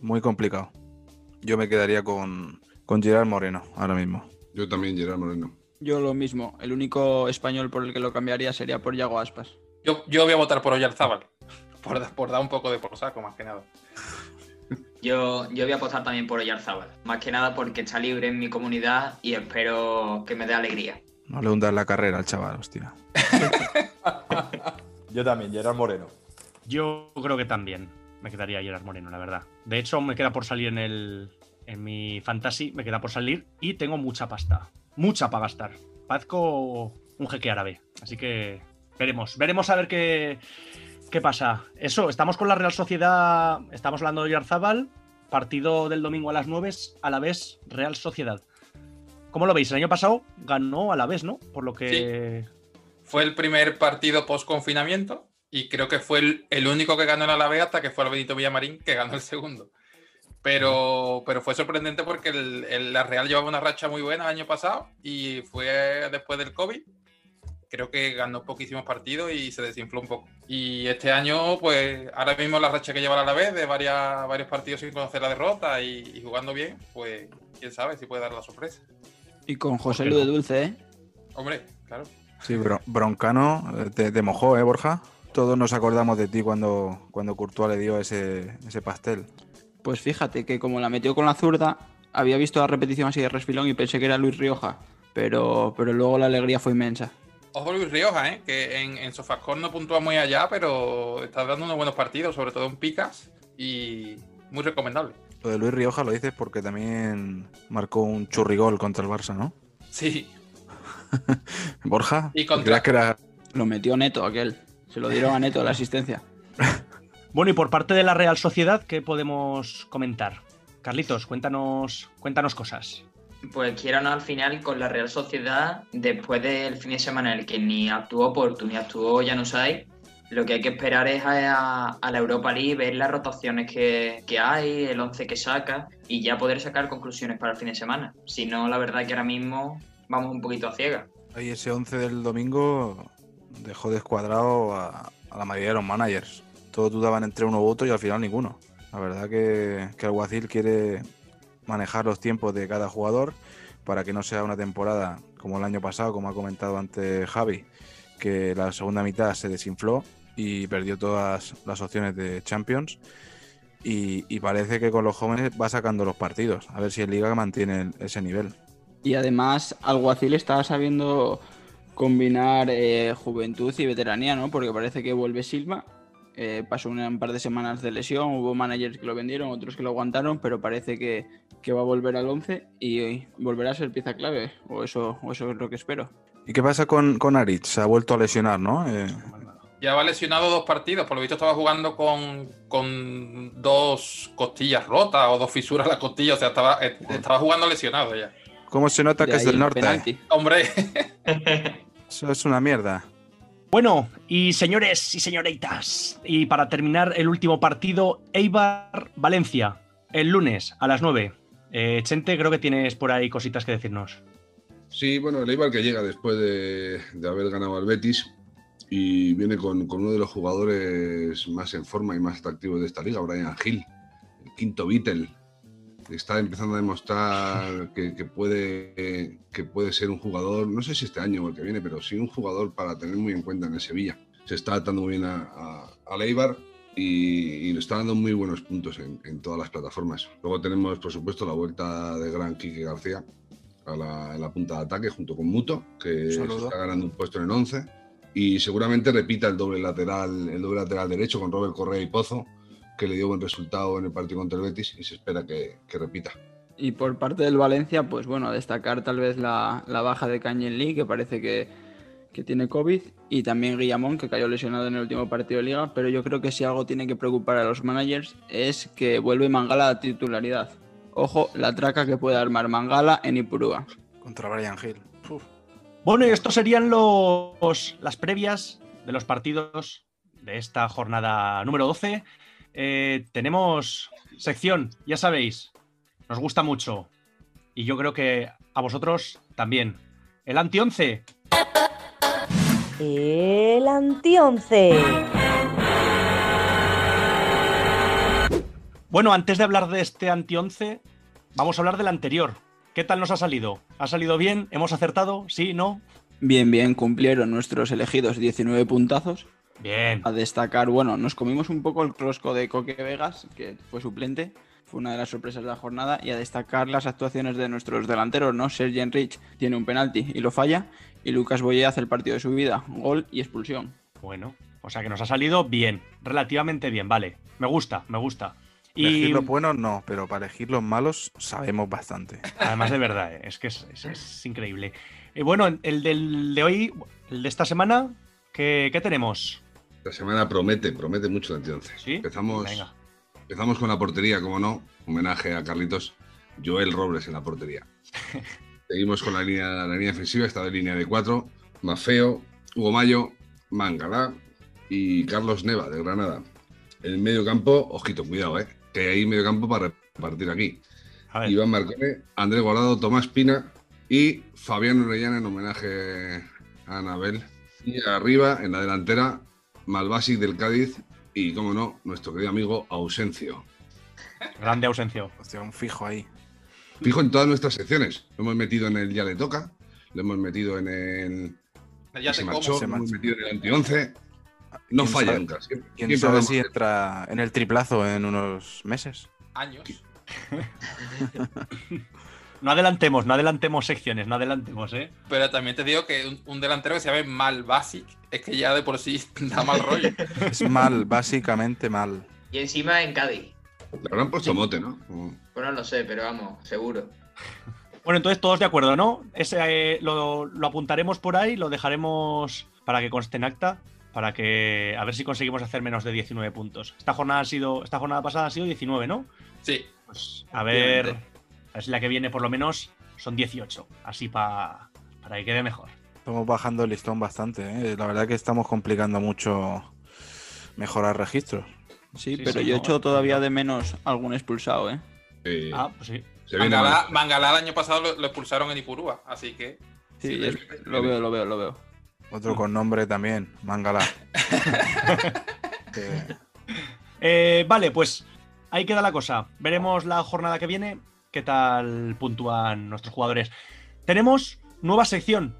muy complicado. Yo me quedaría con, con Gerard Moreno ahora mismo. Yo también, Gerard Moreno. Yo lo mismo. El único español por el que lo cambiaría sería por Yago Aspas. Yo, yo voy a votar por Oyarzábal. Por, por dar un poco de por saco, más que nada. Yo, yo voy a apostar también por Oyarzábal. Más que nada porque está libre en mi comunidad y espero que me dé alegría. No le hundas la carrera al chaval, hostia. Yo también, Gerard Moreno. Yo creo que también me quedaría Gerard Moreno, la verdad. De hecho, me queda por salir en el. En mi fantasy, me queda por salir y tengo mucha pasta. Mucha para gastar. Parezco un jeque árabe. Así que veremos. Veremos a ver qué, qué pasa. Eso, estamos con la Real Sociedad. Estamos hablando de Yarzábal. Partido del domingo a las 9 a la vez Real Sociedad. ¿Cómo lo veis? El año pasado ganó a la vez, ¿no? Por lo que. Fue el primer partido post confinamiento y creo que fue el, único que ganó el Alavés hasta que fue el Benito Villamarín que ganó el segundo. Pero, pero fue sorprendente porque la Real llevaba una racha muy buena el año pasado y fue después del COVID. Creo que ganó poquísimos partidos y se desinfló un poco. Y este año, pues ahora mismo la racha que lleva el Alavés de varias, varios partidos sin conocer la derrota y, y jugando bien, pues quién sabe si puede dar la sorpresa. Y con José Lu de Dulce, ¿eh? Hombre, claro. Sí, bro- Broncano eh, te, te mojó, ¿eh, Borja? Todos nos acordamos de ti cuando, cuando Courtois le dio ese, ese pastel. Pues fíjate que como la metió con la zurda, había visto la repetición así de resfilón y pensé que era Luis Rioja. Pero, pero luego la alegría fue inmensa. Ojo Luis Rioja, ¿eh? que en, en Sofascore no puntúa muy allá, pero está dando unos buenos partidos, sobre todo en picas, y muy recomendable. Lo de Luis Rioja lo dices porque también marcó un churrigol contra el Barça, ¿no? Sí, Borja, Y contra- ¿creías que era Lo metió Neto aquel. Se lo dieron a Neto la asistencia. Bueno, y por parte de la Real Sociedad, ¿qué podemos comentar? Carlitos, cuéntanos, cuéntanos cosas. Pues quiera o no, al final con la Real Sociedad, después del fin de semana en el que ni actuó Porto ni actuó Januzaj, lo que hay que esperar es a, la Europa League, ver las rotaciones que, que hay, el 11 que saca y ya poder sacar conclusiones para el fin de semana. Si no, la verdad que ahora mismo vamos un poquito a ciegas. Ahí ese 11 del domingo dejó descuadrado a, a la mayoría de los managers. Todos dudaban entre uno u otro y al final ninguno. La verdad que, que Alguacil quiere manejar los tiempos de cada jugador para que no sea una temporada como el año pasado, como ha comentado antes Javi, que la segunda mitad se desinfló y perdió todas las opciones de Champions. Y, parece que con los jóvenes va sacando los partidos, a ver si en Liga mantiene ese nivel. Y además, Alguacil está sabiendo combinar eh, juventud y veteranía, ¿no? Porque parece que vuelve Silva. Eh, pasó un par de semanas de lesión, hubo managers que lo vendieron, otros que lo aguantaron, pero parece que, que va a volver al 11 y volverá a ser pieza clave, o eso, o eso es lo que espero. ¿Y qué pasa con, con Aritz? Se ha vuelto a lesionar, ¿no? Eh, Ya va lesionado dos partidos, por lo visto estaba jugando con, con dos costillas rotas o dos fisuras en la costilla, o sea, estaba, eh, estaba jugando lesionado ya. ¿Cómo se nota que es del el norte? penalti. Hombre, Eso es una mierda. Bueno, y señores y señoritas, y para terminar el último partido, Eibar-Valencia, el lunes a las 9. Eh, Chente, creo que tienes por ahí cositas que decirnos. Sí, bueno, el Eibar que llega después de, haber ganado al Betis y viene con, con uno de los jugadores más en forma y más atractivos de esta liga, Brian Hill, el quinto Beatle. Está empezando a demostrar que, que puede, que puede ser un jugador, no sé si este año o el que viene, pero sí un jugador para tener muy en cuenta en el Sevilla. Se está adaptando muy bien a, a, al Eibar y, y le está dando muy buenos puntos en, en todas las plataformas. Luego tenemos, por supuesto, la vuelta de gran Quique García, a la, a la punta de ataque junto con Muto, que se está ganando un puesto en el 11. Y seguramente repita el doble lateral, el doble lateral derecho con Robert Correa y Pozo, que le dio buen resultado en el partido contra el Betis y se espera que, que repita. Y por parte del Valencia, pues bueno, a destacar tal vez la, la baja de Canyen Lee, que parece que, que tiene COVID, y también Guillamón, que cayó lesionado en el último partido de liga, pero yo creo que si algo tiene que preocupar a los managers es que vuelve Mangala a titularidad. Ojo, la traca que puede armar Mangala en Ipurúa. Contra Brian Hill. Uf. Bueno, y estos serían los, las previas de los partidos de esta jornada número 12. Eh, tenemos sección, ya sabéis, nos gusta mucho. Y yo creo que a vosotros también. El anti-11. El anti-once. Bueno, antes de hablar de este anti-11, vamos a hablar del anterior. ¿Qué tal nos ha salido? ¿Ha salido bien? ¿Hemos acertado? ¿Sí? ¿No? Bien, bien, cumplieron nuestros elegidos 19 puntazos. Bien. A destacar, bueno, nos comimos un poco el closco de Coque Vegas, que fue suplente, fue una de las sorpresas de la jornada, y a destacar las actuaciones de nuestros delanteros, ¿no? Sergi Enrich tiene un penalti y lo falla, y Lucas Boye hace el partido de su vida, gol y expulsión. Bueno, o sea que nos ha salido bien, relativamente bien, vale. Me gusta, me gusta. Y Elegir los buenos no, pero para elegir los malos sabemos bastante. además de verdad, eh, es que es, es- es increíble. Y bueno, el del de hoy, el de esta semana, ¿qué, qué tenemos? La semana promete, promete mucho anti-11. ¿Sí? Empezamos, Venga. empezamos con la portería, como no. Homenaje a Carlitos. Joel Robles en la portería. Seguimos con la línea, la línea defensiva, esta de línea de cuatro. Mafeo, Hugo Mayo, Mangalá y Carlos Neva de Granada. En el medio campo, ojito, cuidado, ¿eh? que hay medio campo para repartir aquí. Iván Marcone, Andrés Guardado, Tomás Pina y Fabián Orellana en homenaje a Anabel. Y arriba, en la delantera, Malbasic del Cádiz y, como no, nuestro querido amigo Ausencio. grande ausencio. Hostia, un fijo ahí. Fijo en todas nuestras secciones. Lo hemos metido en el Ya le toca, lo hemos metido en el ya Se marchó, se lo hemos marchó. metido en el anti-11. No ¿Quién falla sabe- nunca. Siempre, ¿Quién siempre sabe si entra en el triplazo en unos meses? Años. No adelantemos, no adelantemos secciones, no adelantemos, ¿eh? Pero también te digo que un, un delantero que se llame mal basic es que ya de por sí da mal rollo. Es mal, básicamente mal. Y encima en Cádiz. Le habrán puesto mote, ¿no? Como- Bueno, no sé, pero vamos, seguro. Bueno, entonces todos de acuerdo, ¿no? Ese eh, lo, lo apuntaremos por ahí, lo dejaremos para que conste en acta, para que a ver si conseguimos hacer menos de 19 puntos. Esta jornada ha sido, esta jornada pasada ha sido 19, ¿no? Sí. Pues a ver, ver si la que viene por lo menos son 18. Así pa- para que quede mejor. Estamos bajando el listón bastante, ¿eh? La verdad que estamos complicando mucho mejorar registros. Sí, Sí, pero sí, yo no, echo todavía de menos algún expulsado, ¿eh? Ah, pues sí. se viene Mangalá. Mangalá el año pasado lo, lo expulsaron en Ipurúa, así que. Sí, Sí, es- sí. lo veo, lo veo, lo veo. Otro con nombre también, Mangala. Que- Eh, vale, pues ahí queda la cosa. Veremos la jornada que viene qué tal puntúan nuestros jugadores. Tenemos nueva sección.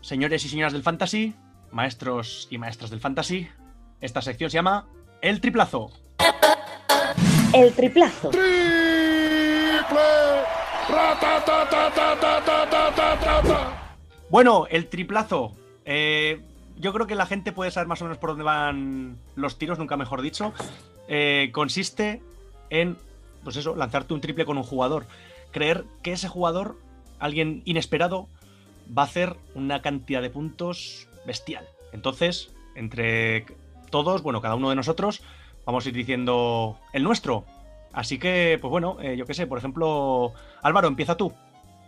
Señores y señoras del Fantasy, maestros y maestras del Fantasy, esta sección se llama El Triplazo. El triplazo. Bueno, el triplazo. Eh, yo creo que la gente puede saber más o menos por dónde van los tiros, nunca mejor dicho. Eh, consiste en, pues eso, lanzarte un triple con un jugador. Creer que ese jugador, alguien inesperado, va a hacer una cantidad de puntos bestial. Entonces, entre todos, bueno, cada uno de nosotros, vamos a ir diciendo el nuestro. Así que, pues bueno, eh, yo qué sé, por ejemplo, Álvaro, empieza tú.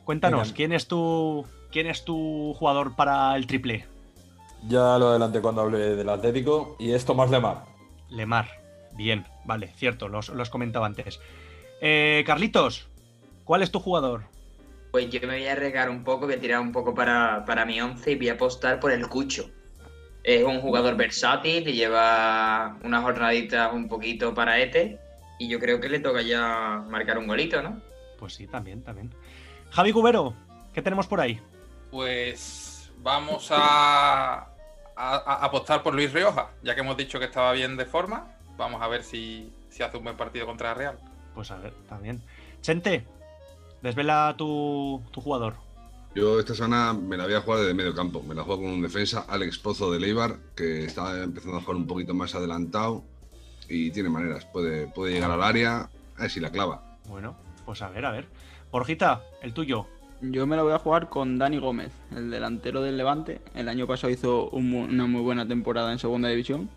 Cuéntanos, Venga. ¿quién es tu quién es tu jugador para el triple? Ya lo adelanté cuando hablé del Atlético y es Tomás Lemar. Lemar. Bien, vale, cierto, los- lo has comentado antes. Eh, Carlitos, ¿cuál es tu jugador? Pues yo me voy a regar un poco, voy a tirar un poco para, para mi once y voy a apostar por el Cucho. Es un jugador versátil, le lleva unas jornaditas un poquito para Ete y yo creo que le toca ya marcar un golito, ¿no? Pues sí, también, también. Javi Cubero, ¿qué tenemos por ahí? Pues vamos a, a- a apostar por Luis Rioja, ya que hemos dicho que estaba bien de forma. Vamos a ver si, si hace un buen partido contra la Real. Pues a ver, también. Chente, desvela tu, tu jugador. Yo esta semana me la voy a jugar desde medio campo. Me la juego con un defensa, Alex Pozo de Leibar, que está empezando a jugar un poquito más adelantado y tiene maneras. Puede, puede llegar al área, a ver si la clava. Bueno, pues a ver, a ver. Borjita, el tuyo. Yo me lo voy a jugar con Dani Gómez, el delantero del Levante. El año pasado hizo un una muy buena temporada en segunda división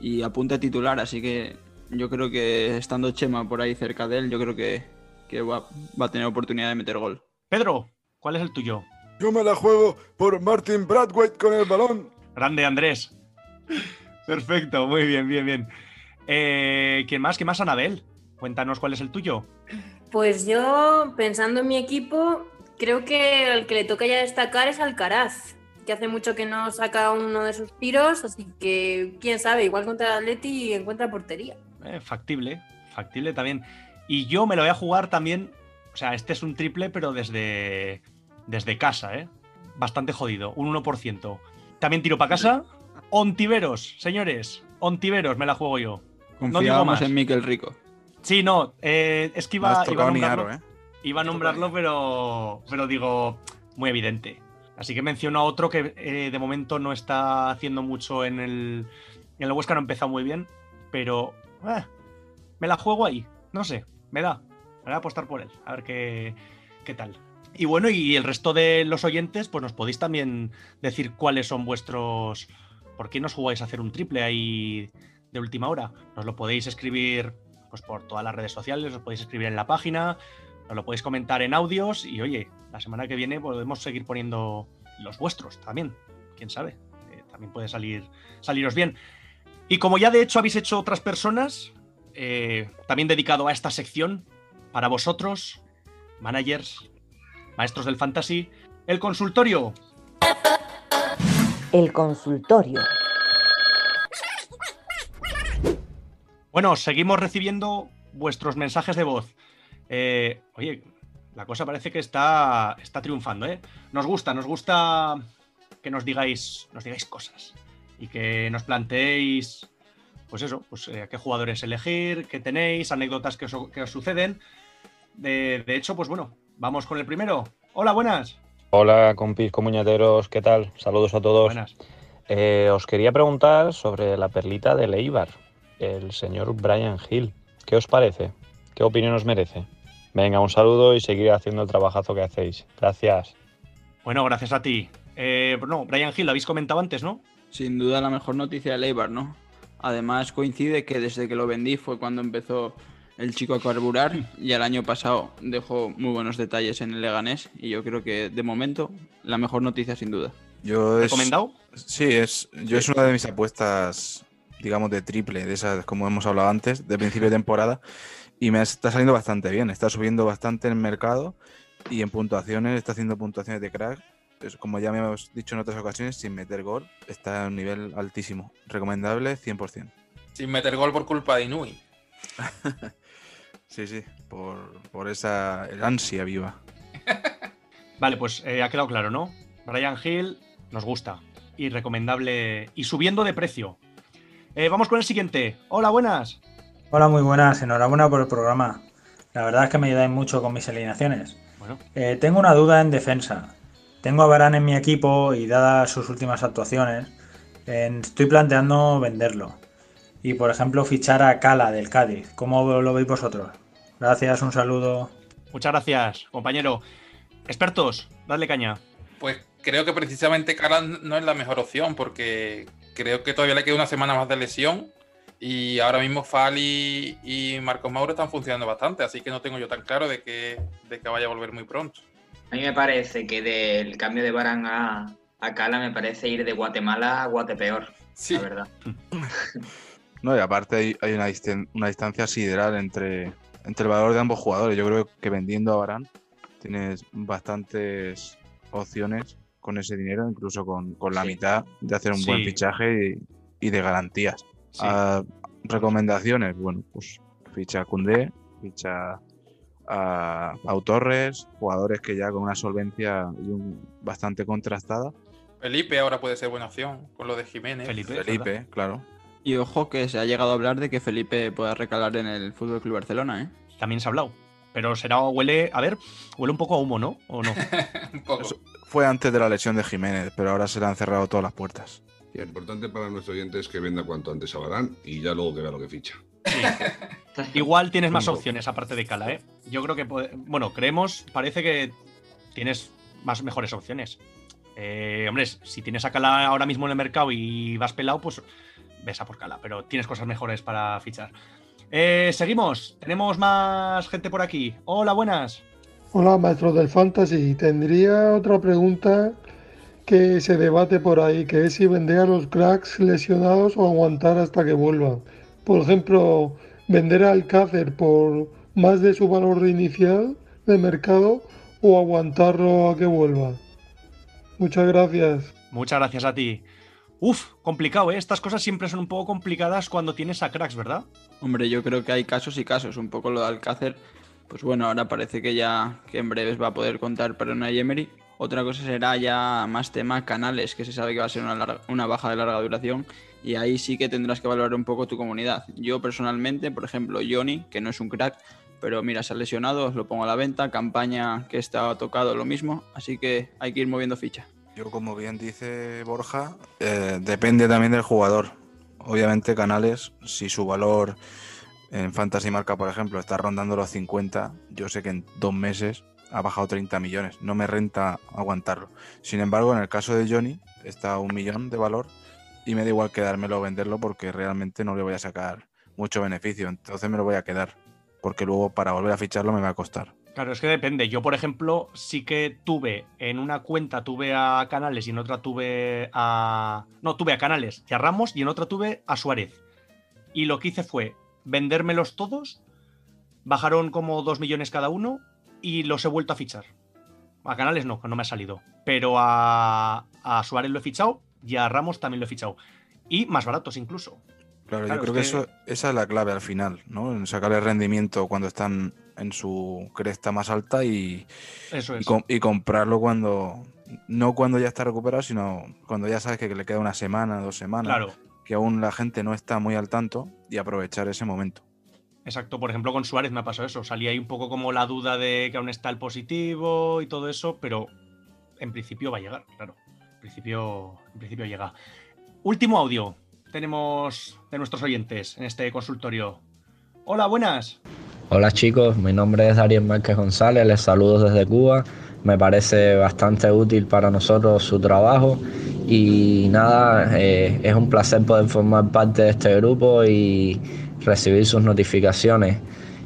y apunta a titular, así que yo creo que estando Chema por ahí cerca de él, yo creo que, que va, va a tener oportunidad de meter gol. Pedro, ¿cuál es el tuyo? Yo me la juego por Martin Bradwaite con el balón. Grande, Andrés. Perfecto, muy bien, bien, bien. Eh, ¿Quién más? ¿Quién más, Anabel? Cuéntanos cuál es el tuyo. Pues yo, pensando en mi equipo, creo que el que le toca ya destacar es Alcaraz, que hace mucho que no saca uno de sus tiros, así que quién sabe, igual contra el Atleti encuentra portería. Eh, factible, factible también. Y yo me lo voy a jugar también. O sea, este es un triple, pero desde, desde casa, ¿eh? Bastante jodido, un 1%. También tiro para casa. Ontiveros, señores. Ontiveros, me la juego yo. No Confiábamos más. en Miquel Rico. Sí, no, eh, es que No iba, iba a nombrarlo, aro, ¿eh? iba a nombrarlo pero, pero digo, muy evidente. Así que menciono a otro que eh, de momento no está haciendo mucho en el, en el Huesca, no ha empezado muy bien, pero eh, me la juego ahí, no sé, me da. Me voy a apostar por él, a ver qué, qué tal. Y bueno, y el resto de los oyentes, pues nos podéis también decir cuáles son vuestros... ¿Por qué nos jugáis a hacer un triple ahí de última hora? Nos lo podéis escribir pues por todas las redes sociales, os podéis escribir en la página, os lo podéis comentar en audios y oye, la semana que viene podemos seguir poniendo los vuestros también, quién sabe, eh, también puede salir saliros bien. Y como ya de hecho habéis hecho otras personas, eh, también dedicado a esta sección, para vosotros, managers, maestros del fantasy, el consultorio. El consultorio. Bueno, seguimos recibiendo vuestros mensajes de voz. Eh, oye, la cosa parece que está, está triunfando, ¿eh? Nos gusta, nos gusta que nos digáis, nos digáis cosas y que nos planteéis, pues eso, pues eh, qué jugadores elegir, qué tenéis, anécdotas que os, que os suceden. De, de hecho, pues bueno, vamos con el primero. Hola, buenas. Hola, compis comuñateros, ¿qué tal? Saludos a todos. Buenas. Eh, os quería preguntar sobre la perlita de Leibar, el señor Brian Hill. ¿Qué os parece? ¿Qué opinión os merece? Venga, un saludo y seguir haciendo el trabajazo que hacéis. Gracias. Bueno, gracias a ti. Eh, no, Brian Hill, lo habéis comentado antes, ¿no? Sin duda la mejor noticia de Leibar, ¿no? Además coincide que desde que lo vendí fue cuando empezó el chico a carburar y el año pasado dejó muy buenos detalles en el Leganés y yo creo que de momento la mejor noticia sin duda. Yo es- ¿Recomendado? Sí, es, yo es una de mis apuestas, digamos, de triple, de esas, como hemos hablado antes, de principio de temporada. Y me está saliendo bastante bien. Está subiendo bastante en el mercado y en puntuaciones, está haciendo puntuaciones de crack. Como ya me hemos dicho en otras ocasiones, sin meter gol, está a un nivel altísimo. Recomendable 100%. Sin meter gol por culpa de Inui. Sí, sí, por, por esa el ansia viva. Vale, pues eh, ha quedado claro, ¿no? Brian Hill nos gusta. Y recomendable. Y subiendo de precio. Eh, vamos con el siguiente. Hola, buenas. Hola, muy buenas. Enhorabuena por el programa. La verdad es que me ayudáis mucho con mis alineaciones. Bueno. Eh, tengo una duda en defensa. Tengo a Varane en mi equipo y dadas sus últimas actuaciones, eh, estoy planteando venderlo. Y por ejemplo fichar a Cala del Cádiz. ¿Cómo lo veis vosotros? Gracias, un saludo. Muchas gracias, compañero. Expertos, dadle caña. Pues creo que precisamente Calan no es la mejor opción porque creo que todavía le queda una semana más de lesión y ahora mismo Fali y Marcos Mauro están funcionando bastante, así que no tengo yo tan claro de que, de que vaya a volver muy pronto. A mí me parece que del cambio de Barán a, a Cala me parece ir de Guatemala a Guatepeor. Sí. La verdad. No, y aparte hay, hay una, distan- una distancia sideral entre, entre el valor de ambos jugadores. Yo creo que vendiendo a Barán tienes bastantes opciones con ese dinero, incluso con, con la Sí. mitad de hacer un buen fichaje y, y de garantías. Sí. Ah, recomendaciones, bueno, pues ficha a Koundé, ficha a Pau Torres, jugadores que ya con una solvencia y un- bastante contrastada. Felipe ahora puede ser buena opción con lo de Jiménez. Felipe. Felipe, claro. Y ojo que se ha llegado a hablar de que Felipe pueda recalar en el Fútbol Club Barcelona, ¿eh? También se ha hablado. Pero será, huele, a ver, huele un poco a humo, ¿no? ¿O no? Un poco. Eso fue antes de la lesión de Jiménez, pero ahora se le han cerrado todas las puertas. Lo importante para nuestro oyente es que venda cuanto antes a Barán y ya luego que vea lo que ficha. Igual tienes más opciones aparte de Cala, ¿eh? Yo creo que, puede- bueno, creemos, parece que tienes más mejores opciones. Eh, hombre, si tienes a Cala ahora mismo en el mercado y vas pelado, pues ves a por Cala, pero tienes cosas mejores para fichar. Eh, seguimos, tenemos más gente por aquí. Hola, buenas. Hola, maestro del Fantasy. Tendría otra pregunta que se debate por ahí, que es si vender a los cracks lesionados o aguantar hasta que vuelvan. Por ejemplo, vender a Alcácer por más de su valor inicial de mercado o aguantarlo a que vuelva. Muchas gracias. Muchas gracias a ti. Uf, complicado, ¿eh? Estas cosas siempre son un poco complicadas cuando tienes a cracks, ¿verdad? Hombre, yo creo que hay casos y casos. Un poco lo de Alcácer, pues bueno, ahora parece que ya que en breves va a poder contar para una Emery. Otra cosa será ya más tema canales, que se sabe que va a ser una, larga- una baja de larga duración. Y ahí sí que tendrás que valorar un poco tu comunidad. Yo personalmente, por ejemplo, Johnny, que no es un crack, pero mira, se ha lesionado, os lo pongo a la venta. Campaña que está tocado lo mismo. Así que hay que ir moviendo ficha. Yo, como bien dice Borja, eh, depende también del jugador. Obviamente, Canales, si su valor en Fantasy Marca, por ejemplo, está rondando los 50, yo sé que en dos meses ha bajado 30 millones. No me renta aguantarlo. Sin embargo, en el caso de Johnny, está a un millón de valor y me da igual quedármelo o venderlo porque realmente no le voy a sacar mucho beneficio. Entonces me lo voy a quedar porque luego para volver a ficharlo me va a costar. Claro, es que depende. Yo, por ejemplo, sí que tuve en una cuenta tuve a Canales y en otra tuve a. No, tuve a Canales y a Ramos y en otra tuve a Suárez. Y lo que hice fue vendérmelos todos, bajaron como 2 millones cada uno y los he vuelto a fichar. A Canales no, no me ha salido. Pero a, a Suárez lo he fichado y a Ramos también lo he fichado. Y más baratos incluso. Claro, Claro, yo creo es que, que- eso, esa es la clave al final, ¿no? En sacarle rendimiento cuando están en su cresta más alta y, Eso y, es. com- y comprarlo cuando, no cuando ya está recuperado, sino cuando ya sabes que le queda una semana, dos semanas, Claro. que aún la gente no está muy al tanto y aprovechar ese momento. Exacto, por ejemplo, con Suárez me ha pasado eso. Salía ahí un poco como la duda de que aún está el positivo y todo eso, pero en principio va a llegar, claro. En principio, llega. Último audio tenemos de nuestros oyentes en este consultorio. Hola, buenas. Hola chicos, mi nombre es Dariel Márquez González, les saludo desde Cuba. Me parece bastante útil para nosotros su trabajo y nada, eh, es un placer poder formar parte de este grupo y recibir sus notificaciones.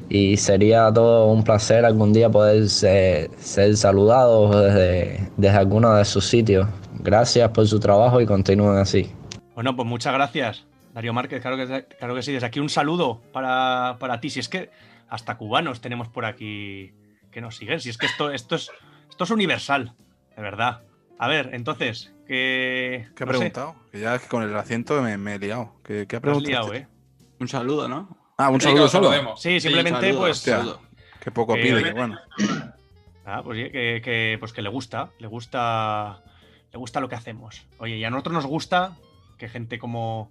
y sería todo un placer algún día poder ser, ser saludado desde, desde alguno de sus sitios. Gracias por su trabajo y continúen así. Bueno, pues muchas gracias, Darío Márquez. Claro que, claro que sí. Desde aquí un saludo para, para ti. Si es que hasta cubanos tenemos por aquí que nos siguen. Si es que esto, esto, es, esto es universal, de verdad. A ver, entonces, que. ¿Qué ha no sé, preguntado? Que ya es que con el acento me, me he liado. ¿Qué, qué has preguntado? liado, ¿eh? Un saludo, ¿no? Ah, un Sí, que saludo lo solo. Sí, simplemente, saludo, pues. Hostia, saludo. qué poco Que- pide, que bueno. Ah, pues sí, que, que- pues que le gusta, le gusta, le gusta lo que hacemos. Oye, y a nosotros nos gusta que gente como,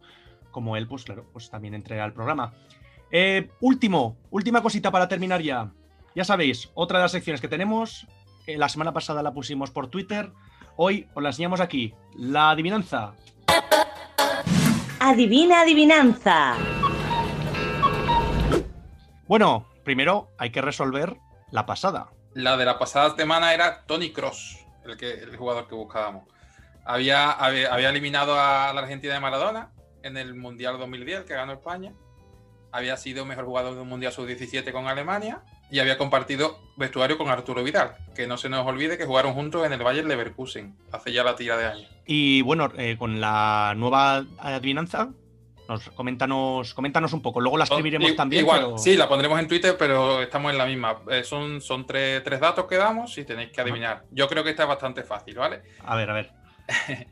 como él, pues claro, pues también entre al programa. Eh, último, última cosita para terminar ya. Ya sabéis, otra de las secciones que tenemos, eh, la semana pasada la pusimos por Twitter, hoy os la enseñamos aquí, la adivinanza. Adivina adivinanza. Bueno, primero hay que resolver la pasada. La de la pasada semana era Tony Cross, el, que, el jugador que buscábamos. Había, había, eliminado a la Argentina de Maradona en el Mundial 2010, que ganó España. Había sido mejor jugador de un Mundial Sub-17 con Alemania. Y había compartido vestuario con Arturo Vidal. Que no se nos olvide que jugaron juntos en el Bayern Leverkusen hace ya la tira de años. Y bueno, eh, con la nueva adivinanza, nos, coméntanos, coméntanos un poco. Luego la escribiremos I- también. Igual, pero- sí, la pondremos en Twitter, pero estamos en la misma. Eh, son son tres, tres datos que damos y tenéis que adivinar. Yo creo que esta es bastante fácil, ¿vale? A ver, a ver.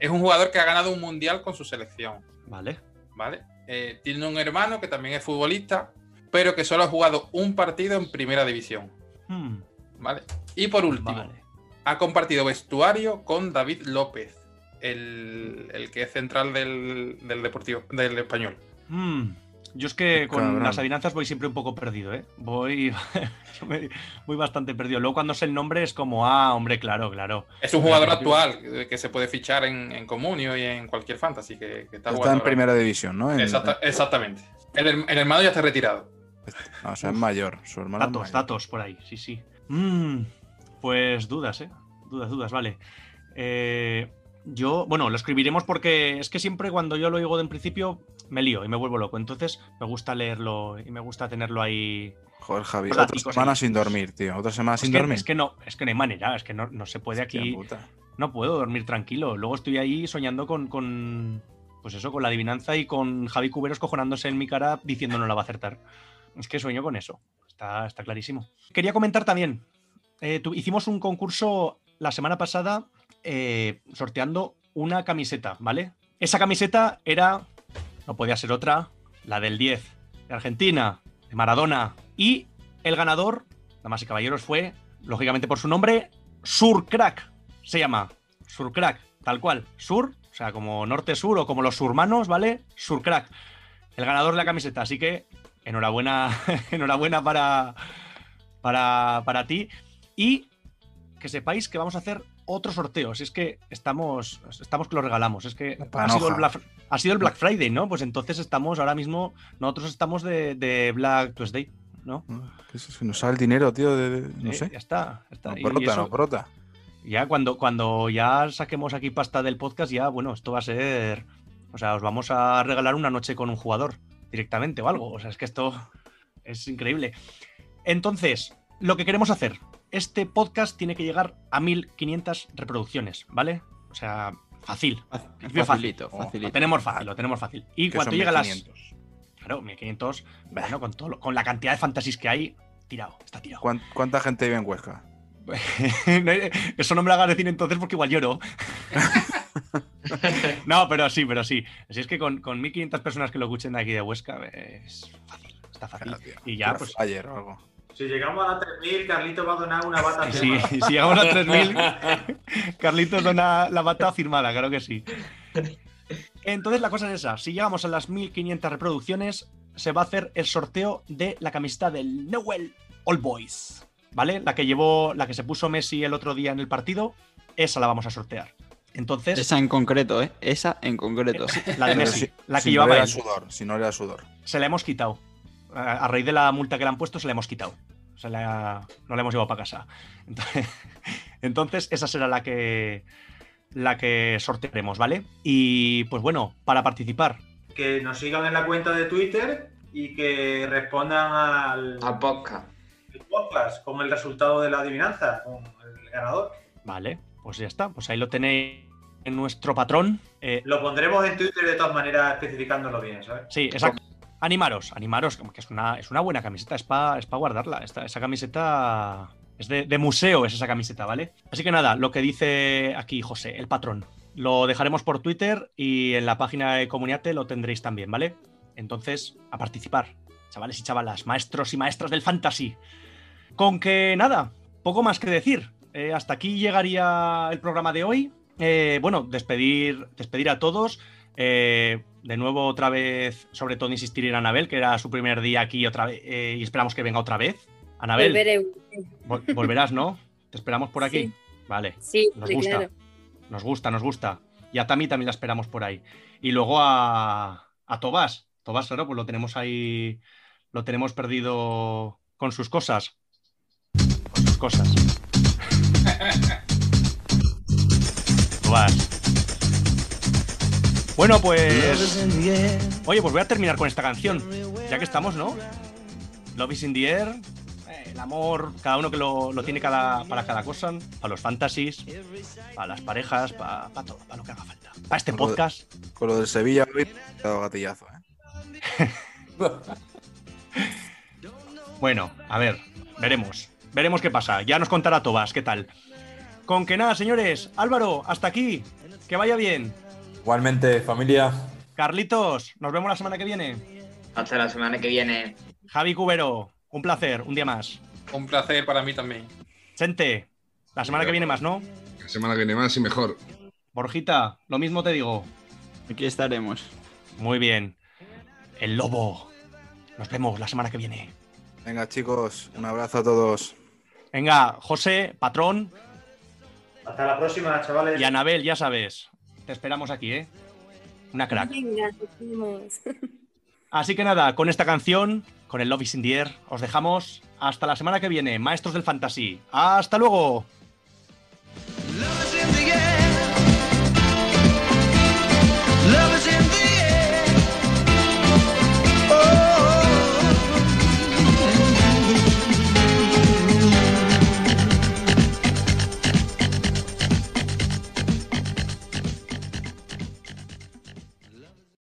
Es un jugador que ha ganado un mundial con su selección, Vale. ¿vale? Eh, tiene un hermano que también es futbolista, pero que solo ha jugado un partido en primera división, Hmm, ¿vale? Y por último, vale. ha compartido vestuario con David López, el, el que es central del, del Deportivo, del español. Hmm, Yo es que con Cabrón. las adivinanzas voy siempre un poco perdido, ¿eh? Voy, voy bastante perdido. Luego cuando sé el nombre es como, ah, hombre, claro, claro. Es un jugador actual eh, que se puede fichar en, en Comunio y en cualquier fantasy que, que está, Está en primera división, ¿no? En- Exacta- exactamente. El, el hermano ya está retirado. no, o sea, es mayor. Su hermano es Datos, mayor. datos por ahí, sí, sí. Mm, pues dudas, ¿eh? Dudas, dudas, vale. Eh, yo, bueno, lo escribiremos porque es que siempre cuando yo lo oigo de en principio me lío y me vuelvo loco. Entonces me gusta leerlo y me gusta tenerlo ahí. Joder, Javi. Los Otra semana ahí. sin dormir, tío. Otra semana Es sin que, dormir. es que no, es que no hay manera, es que no, no se puede Hostia aquí. puta. No puedo dormir tranquilo. Luego estoy ahí soñando con, con. Pues eso, con la adivinanza y con Javi Cuberos cojonándose en mi cara diciendo no la va a acertar. Es que sueño con eso. Está, está clarísimo. Quería comentar también. eh, tu- hicimos un concurso la semana pasada eh, sorteando una camiseta, ¿vale? Esa camiseta era. No podía ser otra. La del 10 de Argentina, de Maradona. Y el ganador, damas y caballeros, fue, lógicamente por su nombre, Surcrack. Se llama Surcrack, tal cual. Sur, o sea, como norte-sur o como los surmanos, ¿vale? Surcrack. El ganador de la camiseta. Así que enhorabuena, enhorabuena para, para, para ti. Y que sepáis que vamos a hacer otro sorteo. Si es que estamos, estamos que lo regalamos. Es que ha sido, el Black, ha sido el Black Friday, ¿no? Pues entonces estamos ahora mismo, nosotros estamos de, de Black Tuesday, ¿no? ¿Qué es eso? Que nos sale el dinero, tío. de- de- no Eh, sé. Ya está. ya está. No Y brota, eso- no brota. ya cuando, cuando ya saquemos aquí pasta del podcast, ya, bueno, esto va a ser. O sea, os vamos a regalar una noche con un jugador directamente o algo. O sea, es que esto es increíble. Entonces, lo que queremos hacer, este podcast tiene que llegar a 1500 reproducciones, ¿vale? O sea, fácil. Facilito, fácil. facilito. Lo tenemos fácil, lo tenemos fácil. Y cuando llega a las. 1500. Claro, 1500. Bueno, con, todo, con la cantidad de fantasies que hay, tirado, está tirado. ¿Cuán- ¿Cuánta gente vive en Huesca? Eso no me lo hagas decir entonces porque igual lloro. no, pero sí, pero sí. Así es que con, con 1500 personas que lo escuchen de aquí de Huesca es fácil, está fácil. Y ya, pues. Ayer o algo. Si llegamos a las 3.000, Carlito va a donar una bata. Firmada. si llegamos a 3000, Carlitos dona la bata firmada, claro que sí. Entonces la cosa es esa, si llegamos a las 1500 reproducciones, se va a hacer el sorteo de la camiseta del Newell All Boys, ¿vale? La que llevó, la que se puso Messi el otro día en el partido, esa la vamos a sortear. Entonces, Esa en concreto, ¿eh? Esa en concreto. la de Messi, si- la que si no llevaba era él, sudor, si no era sudor. se la hemos quitado. A a raíz de la multa que le han puesto, se la hemos quitado. Se la- no la hemos llevado para casa. Entonces, entonces, esa será la que, la que sortearemos, ¿vale? Y pues bueno, para participar, Que nos sigan en la cuenta de Twitter y que respondan al, Al podcast. al podcast con el resultado de la adivinanza, con el ganador. Vale, pues ya está. Pues ahí lo tenéis en nuestro patrón. Eh, Lo pondremos en Twitter de todas maneras, especificándolo bien, ¿sabes? Sí, exacto. Animaros, animaros, que es una, es una buena camiseta, es para es pa guardarla. Esta, esa camiseta es de, de museo, es esa camiseta, ¿vale? Así que nada, lo que dice aquí José, el patrón. Lo dejaremos por Twitter y en la página de Comuniate lo tendréis también, ¿vale? Entonces, a participar, chavales y chavalas, maestros y maestras del fantasy. Con que nada, poco más que decir. Eh, hasta aquí llegaría el programa de hoy. Eh, bueno, despedir, despedir a todos. Eh, de nuevo, otra vez, sobre todo insistir en Anabel, que era su primer día aquí otra vez, eh, y esperamos que venga otra vez. Anabel, Volveré. vol- volverás, ¿no? Te esperamos por aquí. Sí. Vale. Sí, nos sí, gusta. claro. Nos gusta, nos gusta. Y a Tami también la esperamos por ahí. Y luego a, a Tobás. Tobás, claro, pues lo tenemos ahí. Lo tenemos perdido con sus cosas. Con sus cosas. Tobás. Bueno, pues. Oye, pues voy a terminar con esta canción. Ya que estamos, ¿no? Love is in the air. eh, El amor, cada uno que lo, lo tiene cada, para cada cosa. Para los fantasies, para las parejas, para, para todo, para lo que haga falta. Para este Con lo de- podcast. Con lo del Sevilla hoy he dado gatillazo, ¿eh? Bueno, a ver, veremos. Veremos qué pasa. Ya nos contará Tobas, ¿qué tal? Con que nada, señores. Álvaro, hasta aquí. Que vaya bien. Igualmente, familia. Carlitos, nos vemos la semana que viene. Hasta la semana que viene. Javi Cubero, un placer, un día más. Un placer para mí también. Chente, la semana que viene más, ¿no? La semana que viene más y mejor. Borjita, lo mismo te digo. Aquí estaremos. Muy bien. El lobo. Nos vemos la semana que viene. Venga, chicos, un abrazo a todos. Venga, José, patrón Hasta la próxima, chavales. y Anabel, ya sabes. Te esperamos aquí, ¿eh? Una crack. Así que nada, con esta canción, con el Love is in the Air, os dejamos hasta la semana que viene, maestros del fantasy. ¡Hasta luego!